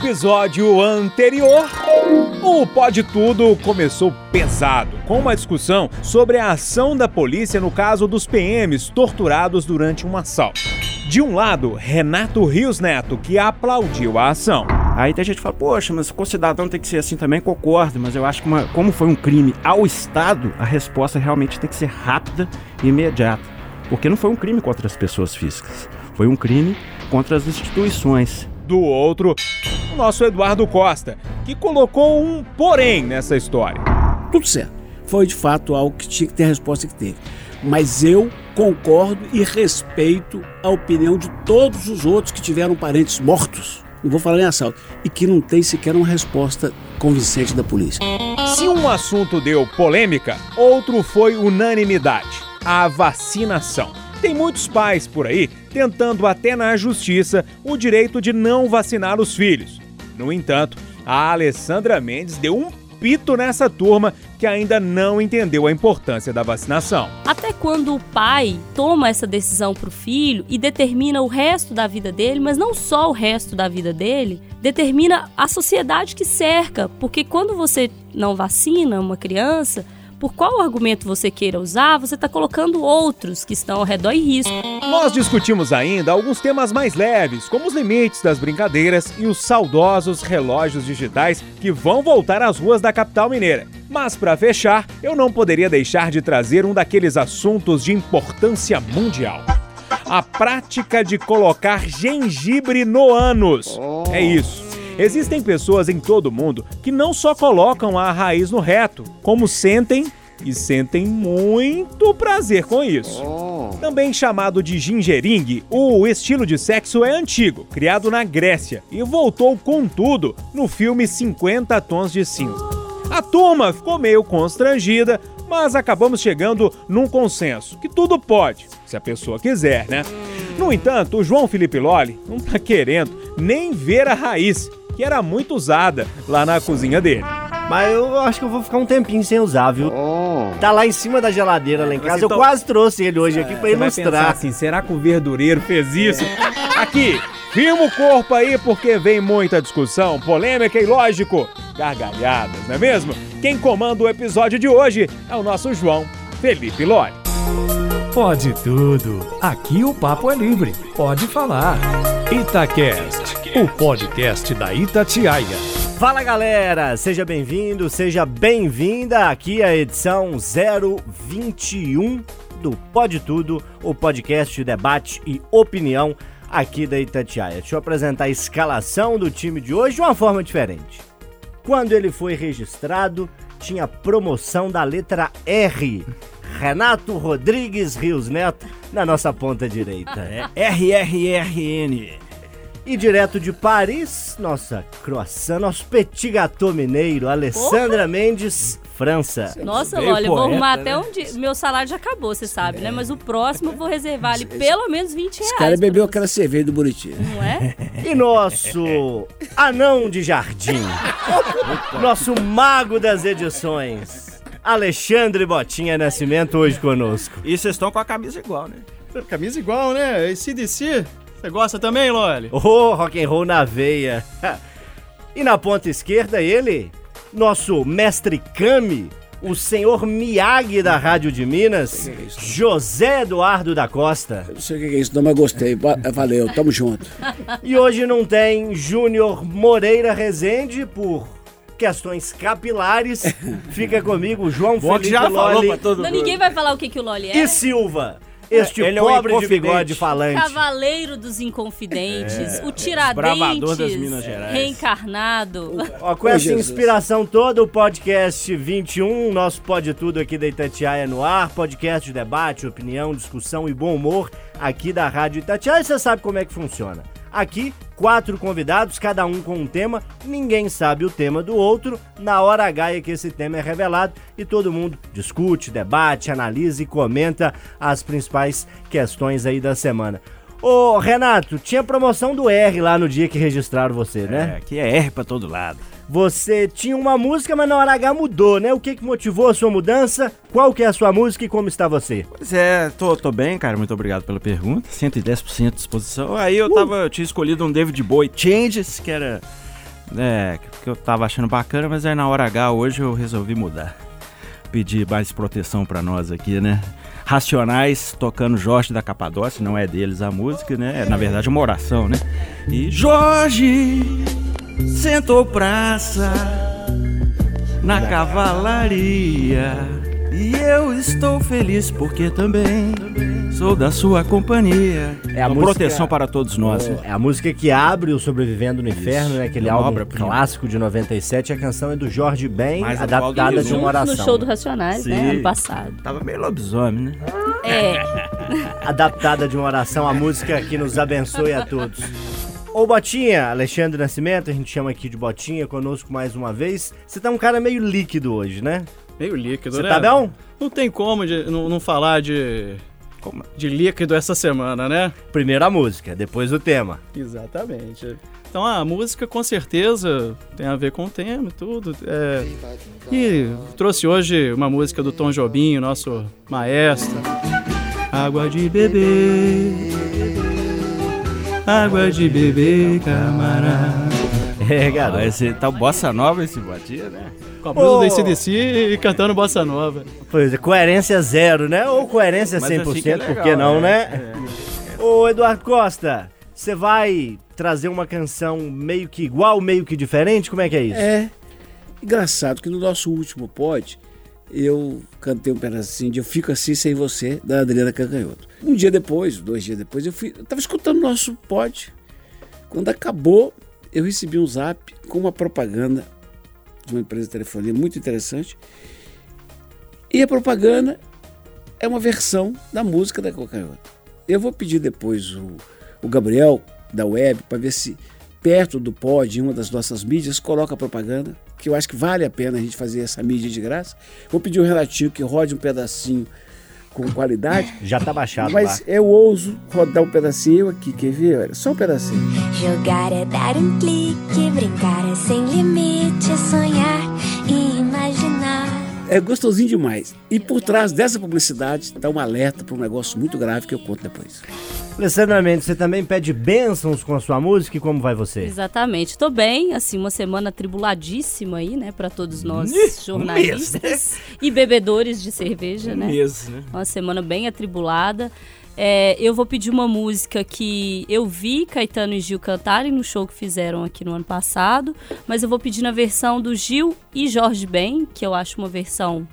episódio anterior, o Pode Tudo começou pesado, com uma discussão sobre a ação da polícia no caso dos PMs torturados durante um assalto. De um lado, Renato Rios Neto, que aplaudiu a ação. Aí tem gente que fala, poxa, mas o cidadão tem que ser assim também, concordo, mas eu acho que uma, como foi um crime ao Estado, a resposta realmente tem que ser rápida e imediata. Porque não foi um crime contra as pessoas físicas, foi um crime contra as instituições. Do outro, o nosso Eduardo Costa, que colocou um porém nessa história. Tudo certo. Foi de fato algo que tinha que ter a resposta que teve. Mas eu concordo e respeito a opinião de todos os outros que tiveram parentes mortos. Não vou falar em assalto. E que não tem sequer uma resposta convincente da polícia. Se um assunto deu polêmica, outro foi unanimidade: a vacinação. Tem muitos pais por aí tentando até na justiça o direito de não vacinar os filhos. No entanto, a Alessandra Mendes deu um pito nessa turma que ainda não entendeu a importância da vacinação. Até quando o pai toma essa decisão para o filho e determina o resto da vida dele, mas não só o resto da vida dele, determina a sociedade que cerca, porque quando você não vacina uma criança, por qual argumento você queira usar, você está colocando outros que estão ao redor em risco. Nós discutimos ainda alguns temas mais leves, como os limites das brincadeiras e os saudosos relógios digitais que vão voltar às ruas da capital mineira. Mas para fechar, eu não poderia deixar de trazer um daqueles assuntos de importância mundial. A prática de colocar gengibre no ânus. É isso. Existem pessoas em todo o mundo que não só colocam a raiz no reto, como sentem e sentem muito prazer com isso. Também chamado de gingering, o estilo de sexo é antigo, criado na Grécia e voltou com tudo no filme 50 Tons de Cinza. A turma ficou meio constrangida, mas acabamos chegando num consenso que tudo pode, se a pessoa quiser, né? No entanto, o João Felipe Lolli não tá querendo nem ver a raiz que era muito usada lá na cozinha dele. Mas eu acho que eu vou ficar um tempinho sem usar, viu? Oh. Tá lá em cima da geladeira lá em casa. então- Eu quase trouxe ele hoje aqui pra Você vai pensar ilustrar. assim, será que o verdureiro fez isso? Aqui, firma o corpo aí porque vem muita discussão, polêmica e lógico, gargalhadas, não é mesmo? Quem comanda o episódio de hoje é o nosso João Felipe Loli. Pode tudo. Aqui o papo é livre. Pode falar. Itacast, o podcast da Itatiaia. Fala galera, seja bem-vindo, seja bem-vinda aqui à edição 021 do Pode Tudo, o podcast de debate e opinião aqui da Itatiaia. Deixa eu apresentar a escalação do time de hoje de uma forma diferente. Quando ele foi registrado, tinha promoção da letra R. Renato Rodrigues Rios Neto na nossa ponta direita. RRRN. E direto de Paris, nossa croissant, nosso petit gâteau mineiro, Alessandra Mendes, França. Nossa, veio olha, eu vou arrumar até né? um dia. Meu salário já acabou, você sabe, né? Mas o próximo eu vou reservar ali pelo menos 20 reais. Esse cara bebeu aquela cerveja do Buriti. Não é? E nosso anão de jardim, nosso mago das edições, Alexandre Botinha Nascimento, hoje conosco. E vocês estão com a camisa igual, né? Camisa igual, né? Esse DC. Você gosta também, Loli? Ô, rock and roll na veia. E na ponta esquerda ele, nosso mestre Kami, o senhor Miyagi da Rádio de Minas, José Eduardo da Costa. Não sei o que é isso, não, mas gostei. Va- Valeu, tamo junto. E hoje não tem Júnior Moreira Rezende por questões capilares. Fica comigo, João Bom Felipe já falou Lolli pra todo Não, mundo. ninguém vai falar o que, que o Loli é. e Silva. Este Ele é um pobre de bigode falante. Cavaleiro dos Inconfidentes, o bravador das Tiradentes, Minas Gerais. reencarnado. Ó, com Ô, essa Jesus. inspiração toda, o podcast 21, nosso Pode Tudo aqui da Itatiaia no ar, podcast de debate, opinião, discussão e bom humor aqui da Rádio Itatiaia. E você sabe como é que funciona. Aqui, quatro convidados, cada um com um tema, ninguém sabe o tema do outro, na hora H é que esse tema é revelado e todo mundo discute, debate, analisa e comenta as principais questões aí da semana. Ô, Renato, tinha promoção do R lá no dia que registraram você, né? É, aqui é R pra todo lado. Você tinha uma música, mas na hora H mudou, né? O que, que motivou a sua mudança? Qual que é a sua música e como está você? Pois é, tô, tô bem, cara. Muito obrigado pela pergunta. 110% de disposição. Aí eu tava, eu tinha escolhido um David Bowie Changes, que era É, que eu tava achando bacana, mas aí na hora H hoje eu resolvi mudar. Pedir mais proteção pra nós aqui, né? Racionais tocando Jorge da Capadócia, não é deles a música, né? É na verdade uma oração, né? E Jorge sentou praça na cavalaria. E eu estou feliz porque também sou da sua companhia. É a Uma música- proteção para todos nós. né? É a música que abre o Sobrevivendo no Inferno, né? Aquele É álbum obra-prima. clássico de 97. A canção é do Jorge Ben, Mais adaptada de uma oração. no show do Racionais, né? Sim. Ano passado. Tava meio lobisomem, né? É. Adaptada de uma oração, a música que nos abençoe a todos. Ô Botinha, Alexandre Nascimento, a gente chama aqui de Botinha, conosco mais uma vez. Você tá um cara meio líquido hoje, né? Meio líquido, Você né? tá bom? Não tem como de, não, não falar de, de líquido essa semana, né? Primeiro a música, depois o tema. Exatamente. Então a música com certeza tem a ver com o tema e tudo. É, e trouxe hoje uma música do Tom Jobim, nosso maestro. Água de beber, água de beber, camarada. É, garoto. esse tá bossa nova esse batia, né? Com a blusa Ô. do ACDC e cantando bossa nova. Pois é, coerência zero, né? Ou coerência Mas 100%, assim que é por legal, que não, né? né? Ô, Eduardo Costa, você vai trazer uma canção meio que igual, meio que diferente? Como é que é isso? É engraçado que no nosso último pod eu cantei um pedacinho de Eu Fico Assim Sem Você, da Adriana Cancanhoto. Um dia depois, dois dias depois, eu fui. Eu tava escutando o nosso pod. Quando acabou, eu recebi um zap com uma propaganda de uma empresa de telefonia muito interessante. E a propaganda é uma versão da música da Cancanhoto. Eu vou pedir depois o, o Gabriel da web para ver se perto do pod, em uma das nossas mídias, coloca a propaganda, que eu acho que vale a pena a gente fazer essa mídia de graça. Vou pedir um relativo que rode um pedacinho com qualidade, Já tá baixado mas lá. eu ouso rodar um pedacinho aqui, quer ver? Olha, só um pedacinho. Jogar é dar um clique, brincar é sem limite, sonhar e imaginar. É gostosinho demais. E por trás dessa publicidade está um alerta para um negócio muito grave que eu conto depois. Alessandra Mendes, você também pede bênçãos com a sua música e como vai você? Exatamente. Tô bem, assim, uma semana tribuladíssima aí, né, para todos nós jornalistas e bebedores de cerveja, né? Mesmo, né? Uma semana bem atribulada. É, eu vou pedir uma música que eu vi Caetano e Gil cantarem no show que fizeram aqui no ano passado, mas eu vou pedir na versão do Gil e Jorge Ben, que eu acho uma versão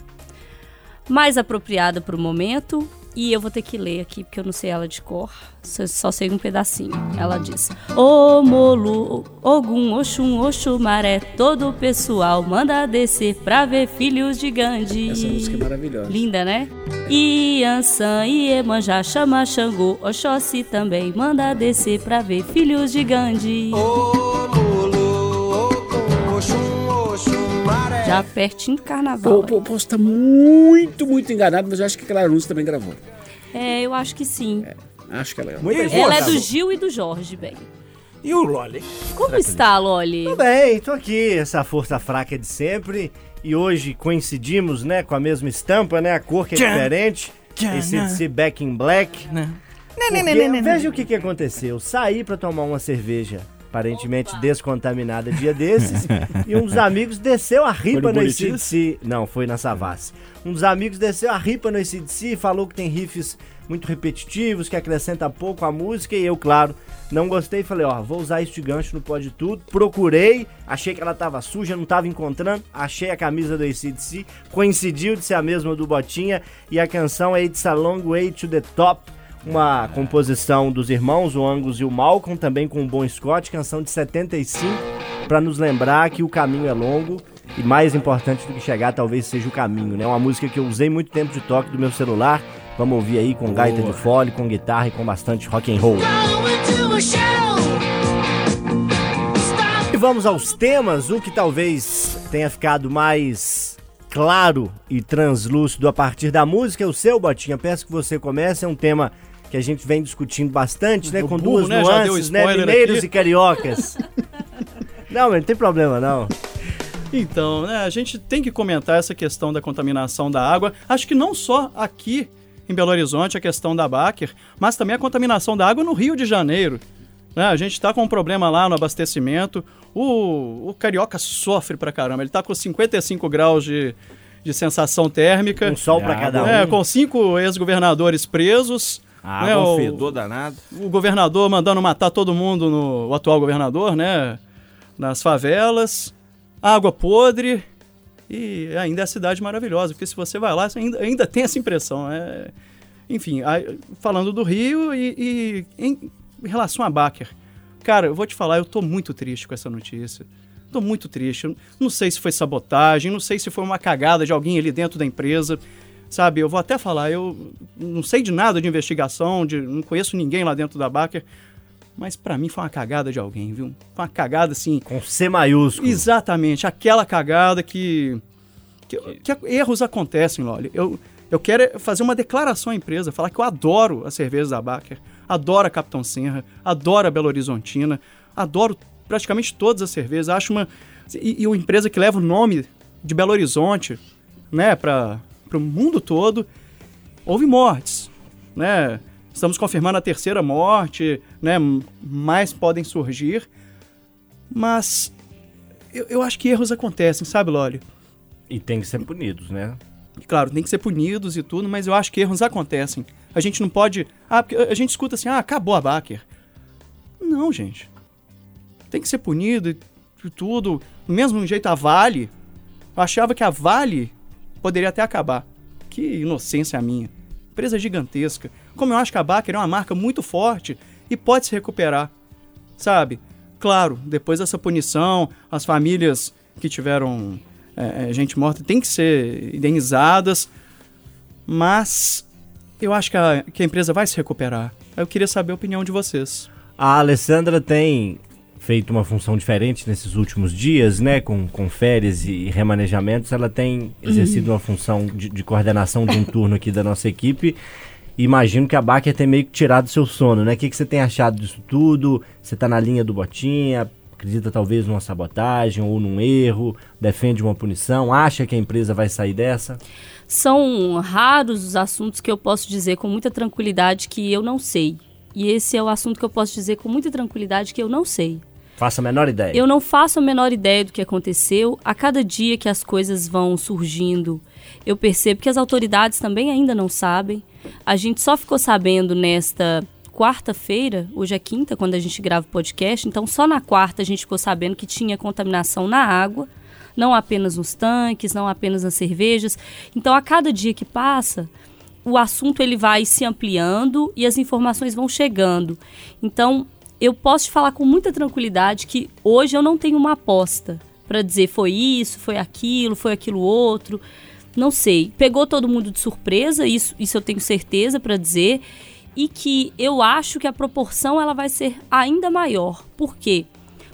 mais apropriada para o momento. E eu vou ter que ler aqui, porque eu não sei ela de cor. Só, só sei um pedacinho. Ela diz: Ô Molu, Ogum, Oxum, Oxumaré, todo o pessoal manda descer pra ver filhos de Gandhi. Essa música é maravilhosa. Linda, né? Iansan, Iemanjá, chama Xangô, Oxóssi também manda descer pra ver filhos de Gandhi. Já pertinho do carnaval. Pô, pô, posso estar muito, muito enganado, mas eu acho que Clara Nunes também gravou. É, eu acho que sim. Acho que ela gravou. Muito bem, Ela é do Gil e do Jorge, bem. E o Loli? Como está, Loli? Tudo bem, tô aqui, essa força fraca de sempre. E hoje coincidimos, né, com a mesma estampa, né? A cor que é Tchan. diferente. Tchan, Esse né? Back in Black. Né? Porque, veja o que, que aconteceu. Saí pra tomar uma cerveja, aparentemente descontaminada dia desses, e um dos amigos desceu a ripa no? ACDC. Não, foi na Savassi. Um dos amigos desceu a ripa no ACDC e falou que tem riffs muito repetitivos, que acrescenta pouco à música, e eu, claro, não gostei. Falei, ó, vou usar de gancho no Pode Tudo. Procurei, achei que ela tava suja, não tava encontrando. Achei a camisa do ACDC, coincidiu de ser a mesma do Botinha, e a canção é It's a Long Way to the Top uma composição dos irmãos, o Angus e o Malcolm, também com o Bon Scott, canção de 75, para nos lembrar que o caminho é longo e mais importante do que chegar talvez seja o caminho, né? Uma música que eu usei muito tempo de toque do meu celular. Vamos ouvir aí com gaita de fole, com guitarra e com bastante rock and roll. E vamos aos temas, o que talvez tenha ficado mais claro e translúcido a partir da música é o seu, Botinha. Peço que você comece, é um tema que a gente vem discutindo bastante, né? O Com burro, duas né, nuances, né? Mineiros aqui. e cariocas. não, mas não tem problema, não. Então, né, a gente tem que comentar essa questão da contaminação da água. Acho que não só aqui em Belo Horizonte a questão da Baker, mas também a contaminação da água no Rio de Janeiro. né? A gente está com um problema lá no abastecimento. O, o carioca sofre pra caramba. Ele está com 55 graus de, de sensação térmica. Um sol pra cada um. É, com cinco ex-governadores presos. Ah, né, um o- fedor danado. o governador mandando matar todo mundo, no, o atual governador, né? Nas favelas, água podre e ainda é a cidade maravilhosa, porque se você vai lá, você ainda, ainda tem essa impressão. É... Enfim, aí, falando do Rio e, e em, em relação a Baker, cara, eu vou te falar, eu tô muito triste com essa notícia. Tô muito triste. Não sei se foi sabotagem, não sei se foi uma cagada de alguém ali dentro da empresa. Sabe, eu vou até falar, eu não sei de nada de investigação, de, não conheço ninguém lá dentro da Baker, mas pra mim foi uma cagada de alguém, viu? Foi uma cagada assim. Com C maiúsculo. Exatamente, aquela cagada que, que, que erros acontecem, Loli. Eu, eu quero fazer uma declaração à empresa, falar que eu adoro as cervejas da Baker, adoro a Capitão Senra, adoro a Belo Horizontina, adoro praticamente todas as cervejas. Acho uma. E, e uma empresa que leva o nome de Belo Horizonte, né, para o mundo todo. Houve mortes, né? Estamos confirmando a terceira morte, né? Mais podem surgir. Mas eu, eu acho que erros acontecem, sabe, Loli? E tem que ser punidos, né? Claro, tem que ser punidos e tudo, mas eu acho que erros acontecem. A gente não pode. Ah, porque a gente escuta assim, ah, acabou a Baker. Não, gente. Tem que ser punido e e tudo. Do mesmo jeito a Vale. Eu achava que a Vale poderia até acabar. Que inocência minha. Empresa gigantesca. Como eu acho que a Baker é uma marca muito forte e pode se recuperar. Sabe? Claro, depois dessa punição, as famílias que tiveram é, é, gente morta têm que ser indenizadas. Mas eu acho que a, que a empresa vai se recuperar. Eu queria saber a opinião de vocês. A Alessandra tem feito uma função diferente nesses últimos dias, né? Com, com férias e remanejamentos. Ela tem exercido uma função de, de coordenação de um turno aqui da nossa equipe. Imagino que a Baker tem meio que tirado seu sono, né? O que, que você tem achado disso tudo? Você tá na linha do Botinha? Acredita talvez numa sabotagem ou num erro? Defende uma punição? Acha que a empresa vai sair dessa? São raros os assuntos que eu posso dizer com muita tranquilidade que eu não sei. E esse é o assunto que eu posso dizer com muita tranquilidade que eu não sei. Faça a menor ideia. Eu não faço a menor ideia do que aconteceu. A cada dia que as coisas vão surgindo, eu percebo que as autoridades também ainda não sabem. A gente só ficou sabendo nesta quarta-feira, hoje é quinta, quando a gente grava o podcast, então só na quarta a gente ficou sabendo que tinha contaminação na água, não apenas nos tanques, não apenas nas cervejas. Então a cada dia que passa, o assunto ele vai se ampliando e as informações vão chegando. Então, eu posso te falar com muita tranquilidade que hoje eu não tenho uma aposta para dizer foi isso, foi aquilo, foi aquilo outro. Não sei. Pegou todo mundo de surpresa, isso, isso eu tenho certeza para dizer. E que eu acho que a proporção ela vai ser ainda maior. Por quê?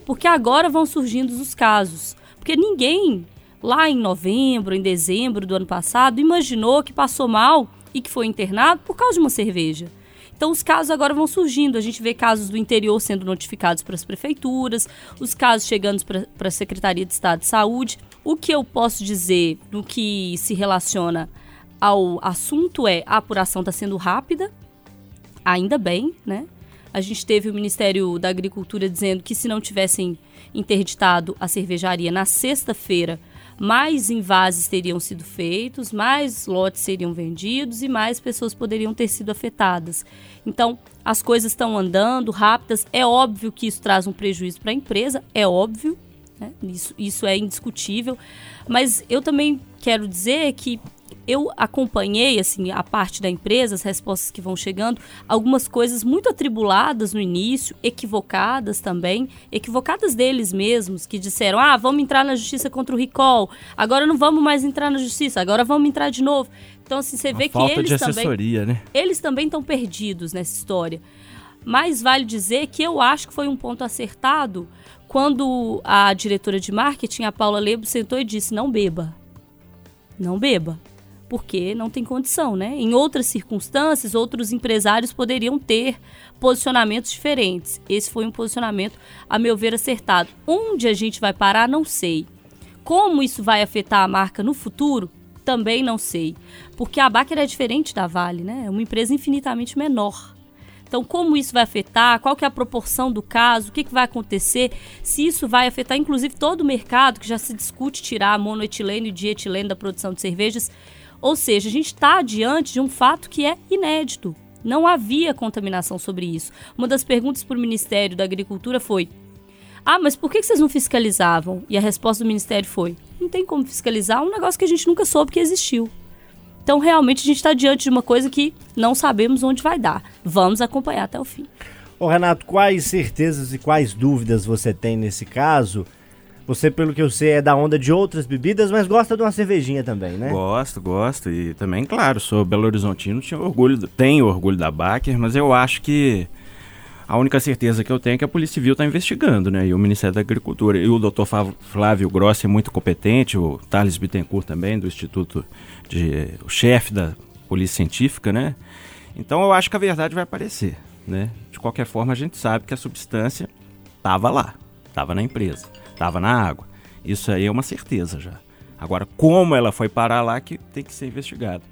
Porque agora vão surgindo os casos. Porque ninguém lá em novembro, em dezembro do ano passado, imaginou que passou mal e que foi internado por causa de uma cerveja. Então os casos agora vão surgindo. A gente vê casos do interior sendo notificados para as prefeituras, os casos chegando para a Secretaria de Estado de Saúde. O que eu posso dizer no que se relaciona ao assunto é a apuração está sendo rápida, ainda bem, né? A gente teve o Ministério da Agricultura dizendo que se não tivessem interditado a cervejaria na sexta-feira, mais envases teriam sido feitos, mais lotes seriam vendidos e mais pessoas poderiam ter sido afetadas. Então, as coisas estão andando rápidas. É óbvio que isso traz um prejuízo para a empresa, é óbvio, né? isso, isso é indiscutível. Mas eu também quero dizer que eu acompanhei assim a parte da empresa, as respostas que vão chegando, algumas coisas muito atribuladas no início, equivocadas também, equivocadas deles mesmos, que disseram: "Ah, vamos entrar na justiça contra o recall. Agora não vamos mais entrar na justiça, agora vamos entrar de novo". Então assim, você vê que eles também né? eles também estão perdidos nessa história. Mas vale dizer que eu acho que foi um ponto acertado quando a diretora de marketing, a Paula Lebo, sentou e disse: não beba. Não beba. Porque não tem condição, né? Em outras circunstâncias, outros empresários poderiam ter posicionamentos diferentes. Esse foi um posicionamento, a meu ver, acertado. Onde a gente vai parar, não sei. Como isso vai afetar a marca no futuro, também não sei. Porque a Baker é diferente da Vale, né? É uma empresa infinitamente menor. Então, como isso vai afetar? Qual que é a proporção do caso? O que, que vai acontecer? Se isso vai afetar, inclusive, todo o mercado, que já se discute tirar monoetileno e dietileno da produção de cervejas. Ou seja, a gente está diante de um fato que é inédito. Não havia contaminação sobre isso. Uma das perguntas para o Ministério da Agricultura foi: Ah, mas por que vocês não fiscalizavam? E a resposta do Ministério foi: Não tem como fiscalizar um negócio que a gente nunca soube que existiu. Então, realmente, a gente está diante de uma coisa que não sabemos onde vai dar. Vamos acompanhar até o fim. Ô Renato, quais certezas e quais dúvidas você tem nesse caso? Você, pelo que eu sei, é da onda de outras bebidas, mas gosta de uma cervejinha também, né? Gosto, gosto. E também, claro, sou Belo Horizontino, tinha orgulho, tenho orgulho da Baker, mas eu acho que a única certeza que eu tenho é que a Polícia Civil está investigando, né? E o Ministério da Agricultura. E o doutor Flávio Grossi é muito competente, o Thales Bittencourt também, do Instituto de. o chefe da Polícia Científica, né? Então eu acho que a verdade vai aparecer, né? De qualquer forma, a gente sabe que a substância estava lá, estava na empresa estava na água. Isso aí é uma certeza já. Agora, como ela foi parar lá que tem que ser investigado.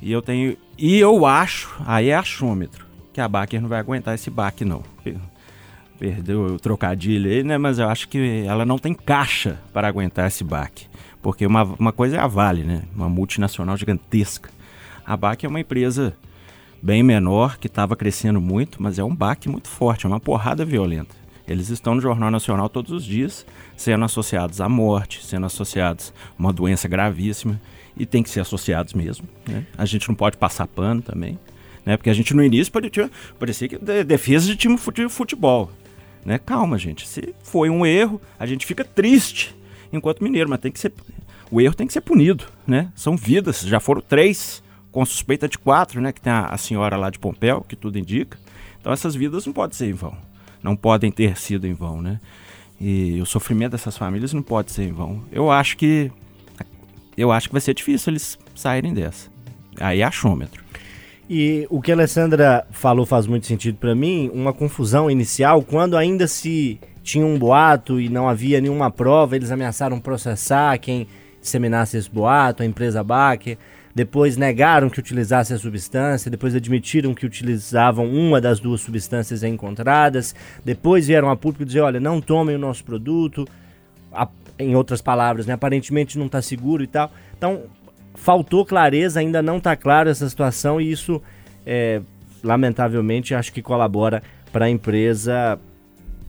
E eu tenho. E eu acho, aí é achômetro, que a Baker não vai aguentar esse baque, não. Perdeu o trocadilho aí, né? Mas eu acho que ela não tem caixa para aguentar esse baque. Porque uma, uma coisa é a Vale, né? Uma multinacional gigantesca. A Baker é uma empresa bem menor, que estava crescendo muito, mas é um baque muito forte, é uma porrada violenta. Eles estão no Jornal Nacional todos os dias, sendo associados à morte, sendo associados a uma doença gravíssima, e tem que ser associados mesmo. Né? A gente não pode passar pano também, né? porque a gente no início parecia, parecia que defesa de time de futebol. Né? Calma, gente. Se foi um erro, a gente fica triste enquanto mineiro, mas tem que ser. O erro tem que ser punido, né? São vidas, já foram três, com suspeita de quatro, né? Que tem a, a senhora lá de Pompéu, que tudo indica. Então essas vidas não podem ser em vão não podem ter sido em vão, né? E o sofrimento dessas famílias não pode ser em vão. Eu acho que eu acho que vai ser difícil eles saírem dessa. Aí é achômetro. E o que a Alessandra falou faz muito sentido para mim, uma confusão inicial quando ainda se tinha um boato e não havia nenhuma prova, eles ameaçaram processar quem disseminasse esse boato, a empresa Baker depois negaram que utilizasse a substância, depois admitiram que utilizavam uma das duas substâncias encontradas, depois vieram a público dizer, olha, não tomem o nosso produto, em outras palavras, né, aparentemente não está seguro e tal. Então, faltou clareza, ainda não está claro essa situação e isso, é, lamentavelmente, acho que colabora para a empresa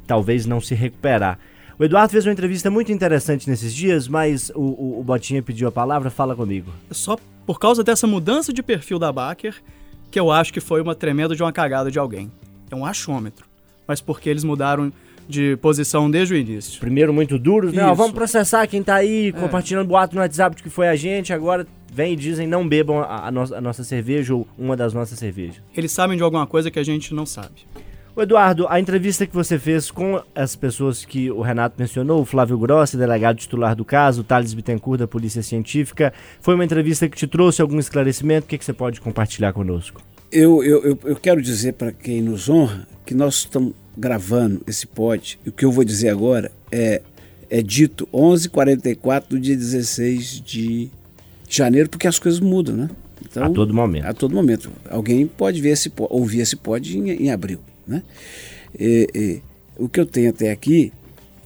talvez não se recuperar. O Eduardo fez uma entrevista muito interessante nesses dias, mas o, o, o Botinha pediu a palavra, fala comigo. Só por causa dessa mudança de perfil da Baker, que eu acho que foi uma tremenda de uma cagada de alguém. É um achômetro. Mas porque eles mudaram de posição desde o início. Primeiro muito duros, né? Ó, vamos processar quem tá aí, é. compartilhando boato no WhatsApp de que foi a gente, agora vem e dizem não bebam a, a, no a nossa cerveja ou uma das nossas cervejas. Eles sabem de alguma coisa que a gente não sabe. O Eduardo, a entrevista que você fez com as pessoas que o Renato mencionou, o Flávio Grossi, delegado titular do caso, o Thales Bittencourt, da Polícia Científica, foi uma entrevista que te trouxe algum esclarecimento? O que, que você pode compartilhar conosco? Eu, eu, eu, eu quero dizer para quem nos honra que nós estamos gravando esse pod, e o que eu vou dizer agora é, é dito 11h44 do dia 16 de janeiro, porque as coisas mudam, né? Então, a todo momento. A todo momento. Alguém pode ver esse, ouvir esse pod em, em abril. Né? E, e, o que eu tenho até aqui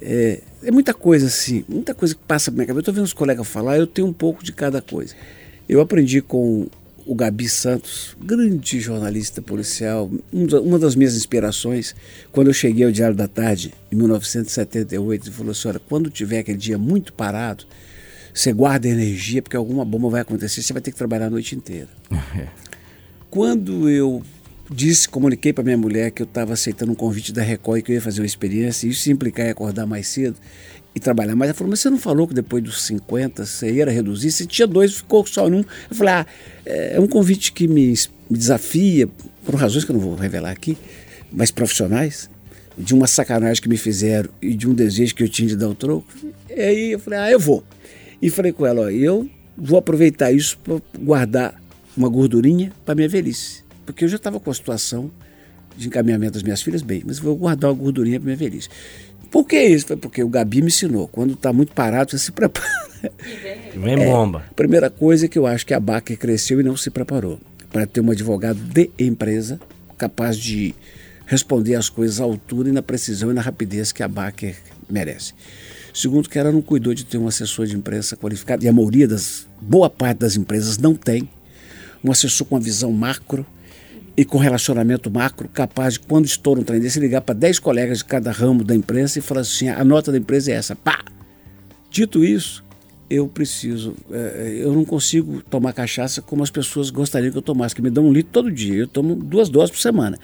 é, é, muita coisa assim, muita coisa que passa na minha cabeça. Eu estou vendo os colegas falar, eu tenho um pouco de cada coisa. Eu aprendi com o Gabi Santos, grande jornalista policial, uma das minhas inspirações, quando eu cheguei ao Diário da Tarde, em 1978, ele falou assim: olha, quando tiver aquele dia muito parado, você guarda energia, porque alguma bomba vai acontecer, você vai ter que trabalhar a noite inteira. É. Quando eu disse, comuniquei para minha mulher que eu estava aceitando um convite da Record e que eu ia fazer uma experiência, isso implicar em acordar mais cedo e trabalhar mais. Ela falou, mas você não falou que depois dos 50 você ia reduzir? Você tinha dois, ficou só num. Eu falei, ah, é um convite que me, me desafia, por razões que eu não vou revelar aqui, mas profissionais, de uma sacanagem que me fizeram e de um desejo que eu tinha de dar o troco. E aí eu falei, ah, eu vou. E falei com ela, ó, eu vou aproveitar isso para guardar uma gordurinha para minha velhice. Porque eu já estava com a situação de encaminhamento das minhas filhas bem, mas vou guardar uma gordurinha para minha velhice. Por que isso? Foi porque o Gabi me ensinou. Quando está muito parado, você se prepara. Vem é, bomba. Primeira coisa é que eu acho que a Baker cresceu e não se preparou para ter um advogado de empresa capaz de responder as coisas à altura e na precisão e na rapidez que a Baker merece. Segundo, que ela não cuidou de ter um assessor de imprensa qualificado, e a maioria das, boa parte das empresas não tem, um assessor com uma visão macro e com relacionamento macro, capaz de, quando estoura um trem desse, ligar para 10 colegas de cada ramo da imprensa e falar assim: a nota da empresa é essa. Pá! Dito isso, eu preciso, é, eu não consigo tomar cachaça como as pessoas gostariam que eu tomasse, que me dão um litro todo dia. Eu tomo duas doses por semana.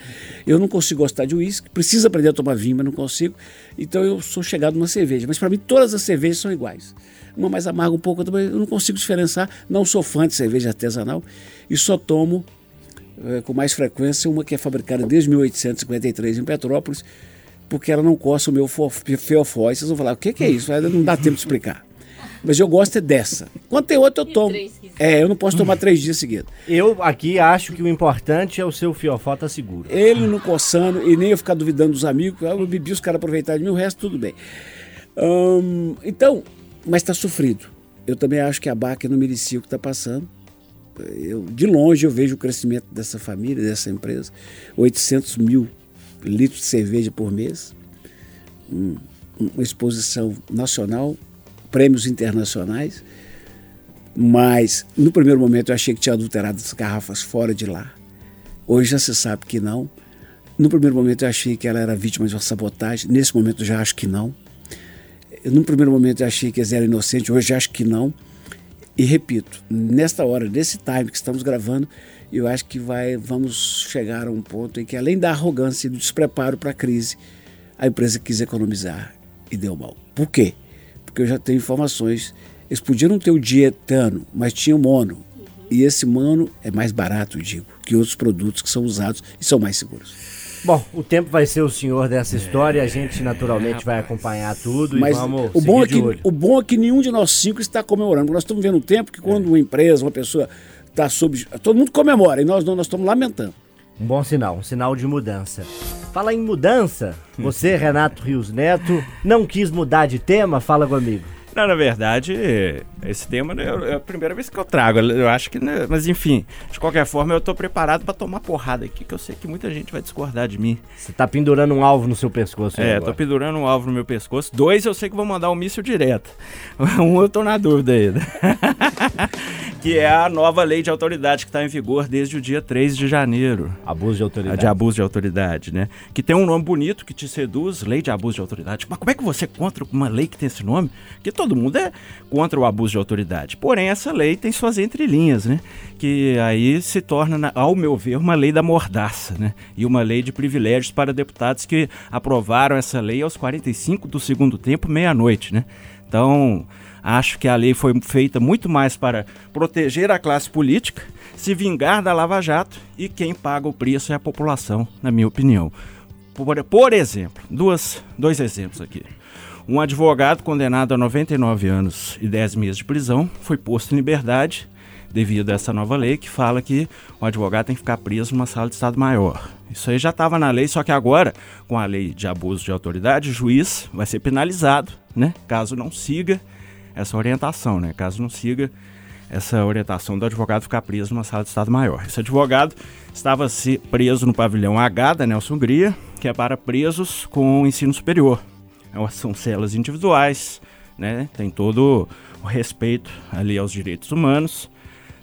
Eu não consigo gostar de uísque, preciso aprender a tomar vinho, mas não consigo. Então eu sou chegado numa cerveja. Mas para mim todas as cervejas são iguais. Uma mais amarga um pouco, eu não consigo diferenciar. Não sou fã de cerveja artesanal e só tomo com mais frequência uma que é fabricada desde 1853 em Petrópolis, porque ela não coça o meu feofó. Vocês vão falar, o que, que é isso? Não dá tempo de explicar. Mas eu gosto é dessa. Quando tem outra, eu tomo. É, eu não posso tomar três dias seguidos. Eu aqui acho que o importante é o seu fiofó tá seguro. Ele não coçando e nem eu ficar duvidando dos amigos. Eu bebi, os caras aproveitarem de mim, o resto tudo bem. Hum, então, mas está sofrido. Eu também acho que a Baca não merecia o que está passando. Eu, de longe eu vejo o crescimento dessa família, dessa empresa. 800 mil litros de cerveja por mês. uma exposição nacional prêmios internacionais, mas no primeiro momento eu achei que tinha adulterado as garrafas fora de lá. Hoje já se sabe que não. No primeiro momento eu achei que ela era vítima de uma sabotagem, nesse momento eu já acho que não. No primeiro momento eu achei que eles eram inocentes, hoje acho que não. E repito, nesta hora, nesse time que estamos gravando, eu acho que vai, vamos chegar a um ponto em que, além da arrogância e do despreparo para a crise, a empresa quis economizar e deu mal. Por quê? porque eu já tenho informações. Eles podiam ter o dietano, mas tinha mono. E esse mono é mais barato, digo, que outros produtos que são usados e são mais seguros. Bom, o tempo vai ser o senhor dessa história, a gente naturalmente vai acompanhar tudo Mas e vamos o bom, é que, o bom é que nenhum de nós cinco está comemorando. Nós estamos vendo um tempo que quando uma empresa, uma pessoa está sob. Todo mundo comemora e nós não, nós estamos lamentando. Um bom sinal, um sinal de mudança. Fala em mudança, você, Renato Rios Neto, não quis mudar de tema? Fala comigo. Não, na verdade, esse tema né, é a primeira vez que eu trago. Eu acho que, né, mas enfim, de qualquer forma, eu tô preparado para tomar porrada aqui, que eu sei que muita gente vai discordar de mim. Você tá pendurando um alvo no seu pescoço, É, agora. tô pendurando um alvo no meu pescoço. Dois eu sei que vou mandar um míssil direto. Um eu tô na dúvida ainda. que é a nova lei de autoridade que está em vigor desde o dia 3 de janeiro. Abuso de autoridade. De abuso de autoridade, né? Que tem um nome bonito que te seduz, lei de abuso de autoridade. Mas como é que você é contra uma lei que tem esse nome? Que todo mundo é contra o abuso de autoridade. Porém, essa lei tem suas entrelinhas, né? Que aí se torna, ao meu ver, uma lei da mordaça, né? E uma lei de privilégios para deputados que aprovaram essa lei aos 45 do segundo tempo, meia-noite, né? Então, acho que a lei foi feita muito mais para proteger a classe política, se vingar da Lava Jato e quem paga o preço é a população, na minha opinião. Por, por exemplo, duas, dois exemplos aqui. Um advogado condenado a 99 anos e 10 meses de prisão foi posto em liberdade devido a essa nova lei que fala que o advogado tem que ficar preso numa sala de Estado maior. Isso aí já estava na lei, só que agora, com a lei de abuso de autoridade, o juiz vai ser penalizado, né? Caso não siga essa orientação, né? Caso não siga essa orientação do advogado ficar preso numa sala de Estado maior. Esse advogado estava se preso no pavilhão H da Nelson Hungria, que é para presos com ensino superior. É são celas individuais, né? Tem todo o respeito ali aos direitos humanos.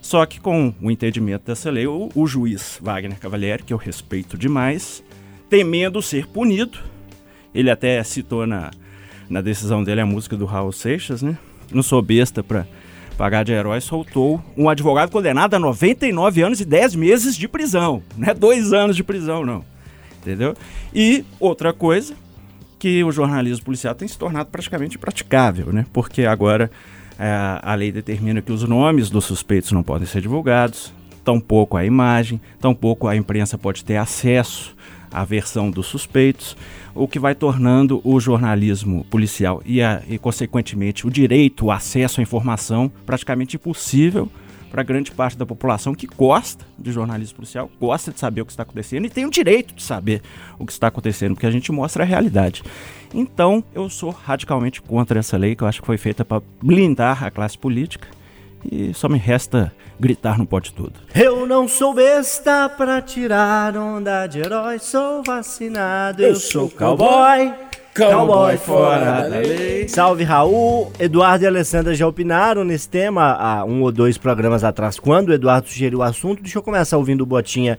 Só que com o entendimento dessa lei, o, o juiz Wagner Cavalieri, que eu respeito demais, temendo ser punido, ele até citou na, na decisão dele a música do Raul Seixas, né? Não sou besta para pagar de herói, soltou um advogado condenado a 99 anos e 10 meses de prisão. Não é dois anos de prisão, não. Entendeu? E outra coisa, que o jornalismo policial tem se tornado praticamente impraticável, né? Porque agora é, a lei determina que os nomes dos suspeitos não podem ser divulgados, tampouco a imagem, tampouco a imprensa pode ter acesso à versão dos suspeitos, o que vai tornando o jornalismo policial e, a, e consequentemente, o direito, o acesso à informação praticamente impossível para grande parte da população que gosta de jornalismo policial, gosta de saber o que está acontecendo e tem o direito de saber o que está acontecendo, porque a gente mostra a realidade. Então, eu sou radicalmente contra essa lei, que eu acho que foi feita para blindar a classe política E só me resta gritar no pote tudo. Eu não sou besta pra tirar onda de herói, sou vacinado, eu, sou cowboy. Cowboy fora da lei. Salve Raul, Eduardo e Alessandra já opinaram nesse tema há um ou dois programas atrás, quando o Eduardo sugeriu o assunto. Deixa eu começar ouvindo o Botinha,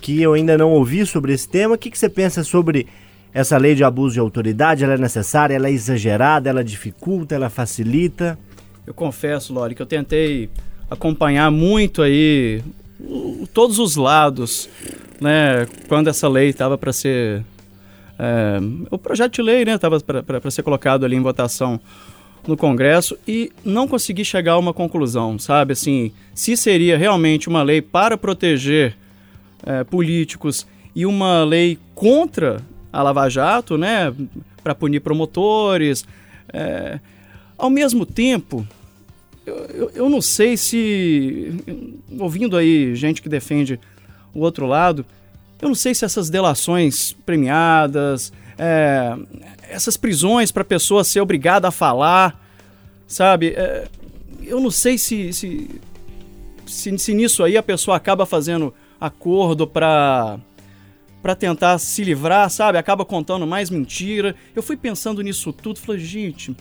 que eu ainda não ouvi sobre esse tema. O que, que você pensa sobre essa lei de abuso de autoridade? Ela é necessária? Ela é exagerada? Ela dificulta? Ela facilita? Eu confesso, Lori, que eu tentei acompanhar muito aí todos os lados, né? Quando essa lei estava para ser é, o projeto de lei, né? Estava para ser colocado ali em votação no Congresso e não consegui chegar a uma conclusão, sabe? Assim, se seria realmente uma lei para proteger é, políticos e uma lei contra a Lava Jato, né? Para punir promotores. é, ao mesmo tempo, eu, eu, eu não sei se. Ouvindo aí gente que defende o outro lado, eu não sei se essas delações premiadas, é, essas prisões para a pessoa ser obrigada a falar, sabe? É, eu não sei se, se, se, se nisso aí a pessoa acaba fazendo acordo para para tentar se livrar, sabe? Acaba contando mais mentira. Eu fui pensando nisso tudo, falei, gente,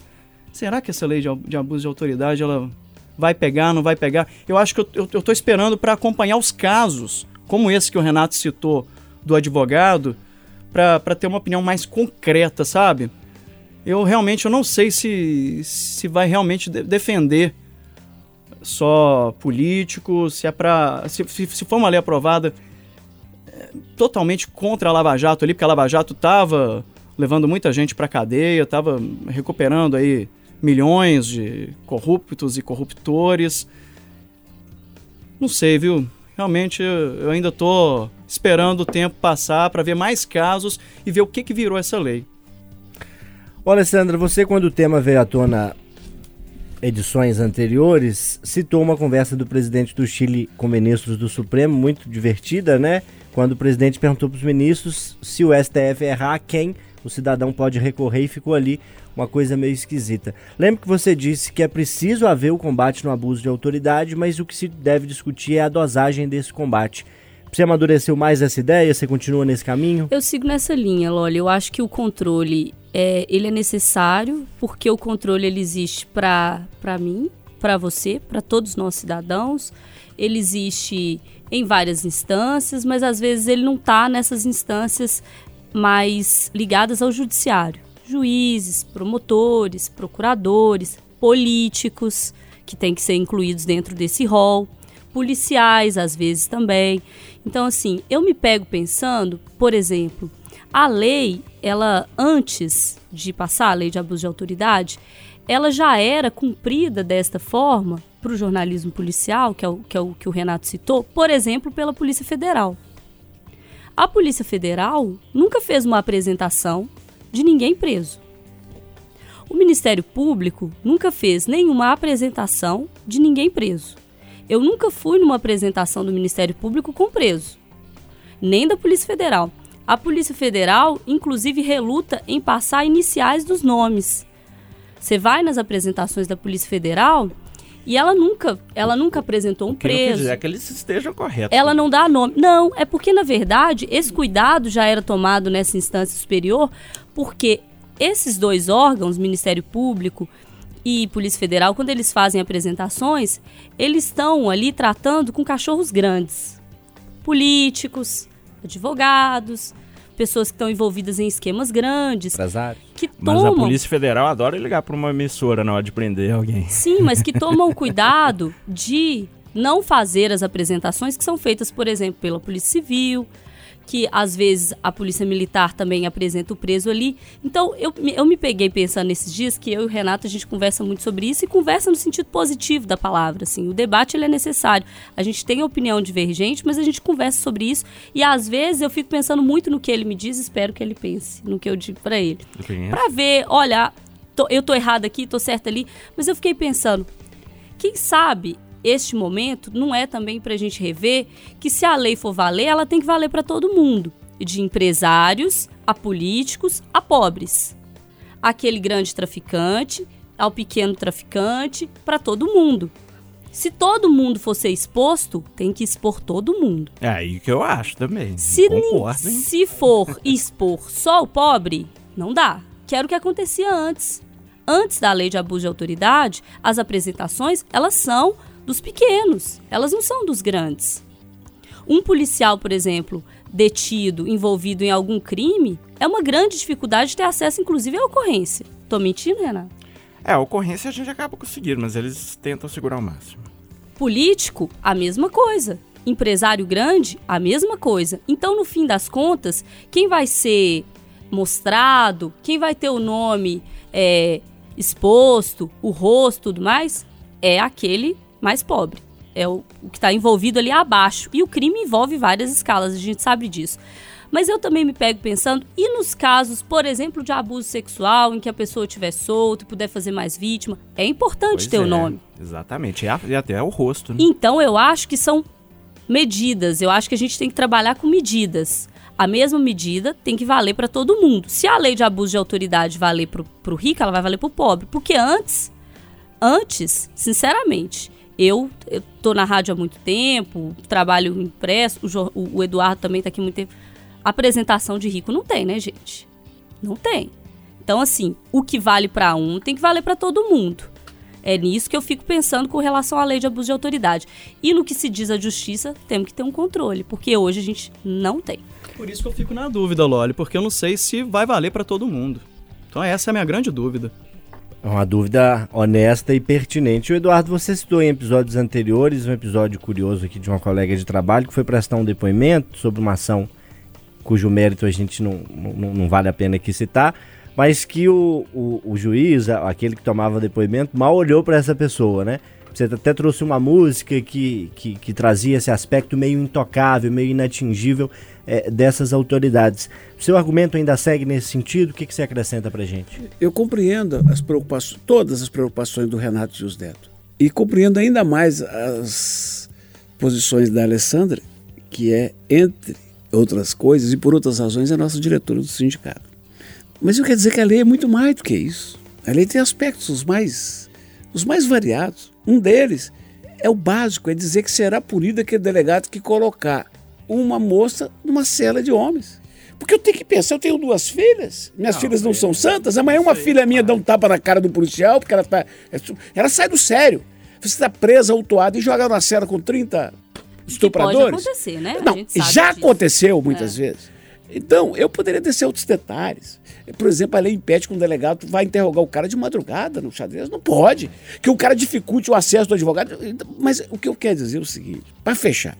será que essa lei de, de abuso de autoridade ela vai pegar, não vai pegar? Eu acho que eu, eu, eu tô esperando para acompanhar os casos, como esse que o Renato citou do advogado, para ter uma opinião mais concreta, sabe? Eu realmente eu não sei se, se vai realmente de- defender só políticos, se é para se, se, se for uma lei aprovada é, totalmente contra a Lava Jato ali, porque a Lava Jato tava levando muita gente para cadeia, tava recuperando aí milhões de corruptos e corruptores. Não sei, viu? Realmente eu ainda tô esperando o tempo passar para ver mais casos e ver o que que virou essa lei. Ô, Alessandra, você quando o tema veio à tona edições anteriores, citou uma conversa do presidente do Chile com ministros do Supremo, muito divertida, né? Quando o presidente perguntou para os ministros se o STF errar, quem o cidadão pode recorrer e ficou ali uma coisa meio esquisita. Lembro que você disse que é preciso haver o combate no abuso de autoridade, mas o que se deve discutir é a dosagem desse combate. Você amadureceu mais essa ideia? Você continua nesse caminho? Eu sigo nessa linha, Loli. Eu acho que o controle é, ele é necessário porque o controle ele existe para mim, para você, para todos nós cidadãos. Ele existe em várias instâncias, mas às vezes ele não está nessas instâncias mais ligadas ao judiciário. Juízes, promotores, procuradores, políticos que têm que ser incluídos dentro desse rol, policiais às vezes também. Então assim, eu me pego pensando, por exemplo, a lei, ela antes de passar a lei de abuso de autoridade, ela já era cumprida desta forma para o jornalismo policial, que é, o, que é o que o Renato citou, por exemplo, pela Polícia Federal. A Polícia Federal nunca fez uma apresentação de ninguém preso. O Ministério Público nunca fez nenhuma apresentação de ninguém preso. Eu nunca fui numa apresentação do Ministério Público com preso, nem da Polícia Federal. A Polícia Federal, inclusive, reluta em passar iniciais dos nomes. Você vai nas apresentações da Polícia Federal e ela nunca, ela nunca apresentou um Que não preso. dizer que eles estejam corretos. Ela não dá nome. Não, é porque, na verdade, esse cuidado já era tomado nessa instância superior, porque esses dois órgãos, Ministério Público e Polícia Federal, quando eles fazem apresentações, eles estão ali tratando com cachorros grandes. Políticos, advogados, pessoas que estão envolvidas em esquemas grandes, Empresário. que Mas a tomam Polícia Federal adora ligar para uma emissora na hora de prender alguém. Sim, mas que tomam cuidado de não fazer as apresentações que são feitas, por exemplo, pela Polícia Civil, que às vezes a Polícia Militar também apresenta o preso ali. Então eu, me- eu me peguei pensando nesses dias que eu e o Renato a gente conversa muito sobre isso e conversa no sentido positivo da palavra. Assim, o debate ele é necessário. A gente tem opinião divergente, mas a gente conversa sobre isso e às vezes eu fico pensando muito no que ele me diz, espero que ele pense no que eu digo para ele pra ver, olha, tô- eu tô errada aqui, tô certa ali, mas eu fiquei pensando, quem sabe este momento não é também pra gente rever que se a lei for valer, ela tem que valer pra todo mundo, de empresários a políticos a pobres. Aquele grande traficante ao pequeno traficante, pra todo mundo. Se todo mundo for ser exposto, tem que expor todo mundo. É aí que eu acho também. Se, Concordo, se for expor só o pobre, não dá. Que era o que acontecia antes. Antes da lei de abuso de autoridade, as apresentações, elas são dos pequenos, elas não são dos grandes. Um policial, por exemplo, detido, envolvido em algum crime, é uma grande dificuldade de ter acesso, inclusive, à ocorrência. Tô mentindo, Renato? É, a ocorrência a gente acaba conseguindo, mas eles tentam segurar o máximo. Político, a mesma coisa. Empresário grande, a mesma coisa. Então, no fim das contas, quem vai ser mostrado, quem vai ter o nome é, exposto, o rosto tudo mais, é aquele mais pobre. É o, o que está envolvido ali abaixo. E o crime envolve várias escalas, a gente sabe disso. Mas eu também me pego pensando, e nos casos, por exemplo, de abuso sexual, em que a pessoa estiver solta e puder fazer mais vítima, é importante Pois ter o é, nome. Exatamente. E, até o rosto, né? Então eu acho que são medidas. Eu acho que a gente tem que trabalhar com medidas. A mesma medida tem que valer para todo mundo. Se a lei de abuso de autoridade valer pro, pro rico, ela vai valer pro pobre. Porque antes, antes, sinceramente, eu, eu tô na rádio há muito tempo, trabalho impresso, o, o- Eduardo também tá aqui há muito tempo. Apresentação de rico não tem, né, gente? Não tem. Então, assim, o que vale para um tem que valer para todo mundo. É nisso que eu fico pensando com relação à lei de abuso de autoridade. E no que se diz a justiça, temos que ter um controle, porque hoje a gente não tem. Por isso que eu fico na dúvida, Loli, porque eu não sei se vai valer pra todo mundo. Então essa é a minha grande dúvida. É uma dúvida honesta e pertinente. O Eduardo, você citou em episódios anteriores um episódio curioso aqui de uma colega de trabalho que foi prestar um depoimento sobre uma ação cujo mérito a gente não, não, não vale a pena aqui citar, mas que o, o, o juiz, aquele que tomava depoimento, mal olhou para essa pessoa, né? Você até trouxe uma música que, que, que trazia esse aspecto meio intocável, meio inatingível eh, dessas autoridades. Seu argumento ainda segue nesse sentido? O que, que você acrescenta pra gente? Eu compreendo as preocupações, todas as preocupações do Renato Gils Neto. E compreendo ainda mais as posições da Alessandra, que é, entre outras coisas, e por outras razões, é nossa diretora do sindicato. Mas eu quero dizer que a lei é muito mais do que isso. A lei tem aspectos os mais, os mais variados. Um deles é o básico, é dizer que será punido aquele delegado que colocar uma moça numa cela de homens. Porque eu tenho que pensar, eu tenho duas filhas, minhas filhas não são santas, amanhã uma filha minha dá um tapa na cara do policial, porque ela tá. Ela sai do sério. Você está presa, autuada e joga na cela com 30 estupradores. pode acontecer, né? Não, já disso. aconteceu muitas vezes. Então, eu poderia descer outros detalhes. Por exemplo, a lei impede que um delegado vá interrogar o cara de madrugada no xadrez. Não pode. Que o cara dificulte o acesso do advogado. Mas o que eu quero dizer é o seguinte: para fechar,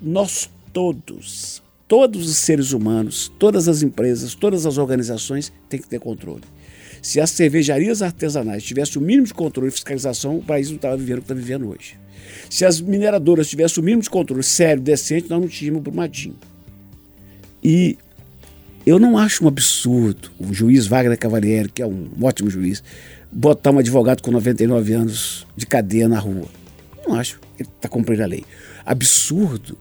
nós todos, todos os seres humanos, todas as empresas, todas as organizações têm que ter controle. Se as cervejarias artesanais tivessem o mínimo de controle e fiscalização, o país não estava vivendo o que está vivendo hoje. Se as mineradoras tivessem o mínimo de controle sério, decente, nós não tínhamos Brumadinho. E eu não acho um absurdo o juiz Wagner Cavalieri, que é um ótimo juiz, botar um advogado com 99 anos de cadeia na rua. Não acho. Ele está cumprindo a lei. Absurdo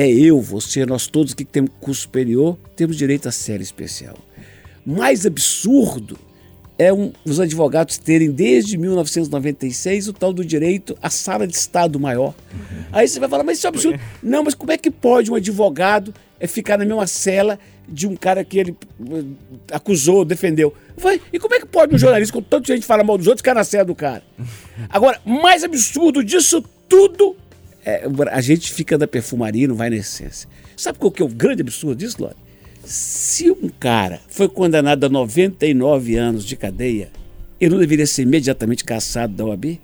é eu, você, nós todos que temos curso superior, temos direito a série especial. Mais absurdo é um- os advogados terem, desde 1996, o tal do direito à sala de Estado maior. Aí você vai falar, mas isso é absurdo. Não, mas como é que pode um advogado é, ficar na mesma cela de um cara que ele eh, acusou, defendeu? Vai, e como é que pode um jornalista, com tanta gente fala mal dos outros, ficar na cela do cara? Agora, mais absurdo disso tudo, é, a gente fica da perfumaria e não vai na essência. Sabe qual que é o grande absurdo disso, Lore? Se um cara foi condenado a 99 anos de cadeia, ele não deveria ser imediatamente caçado da OAB?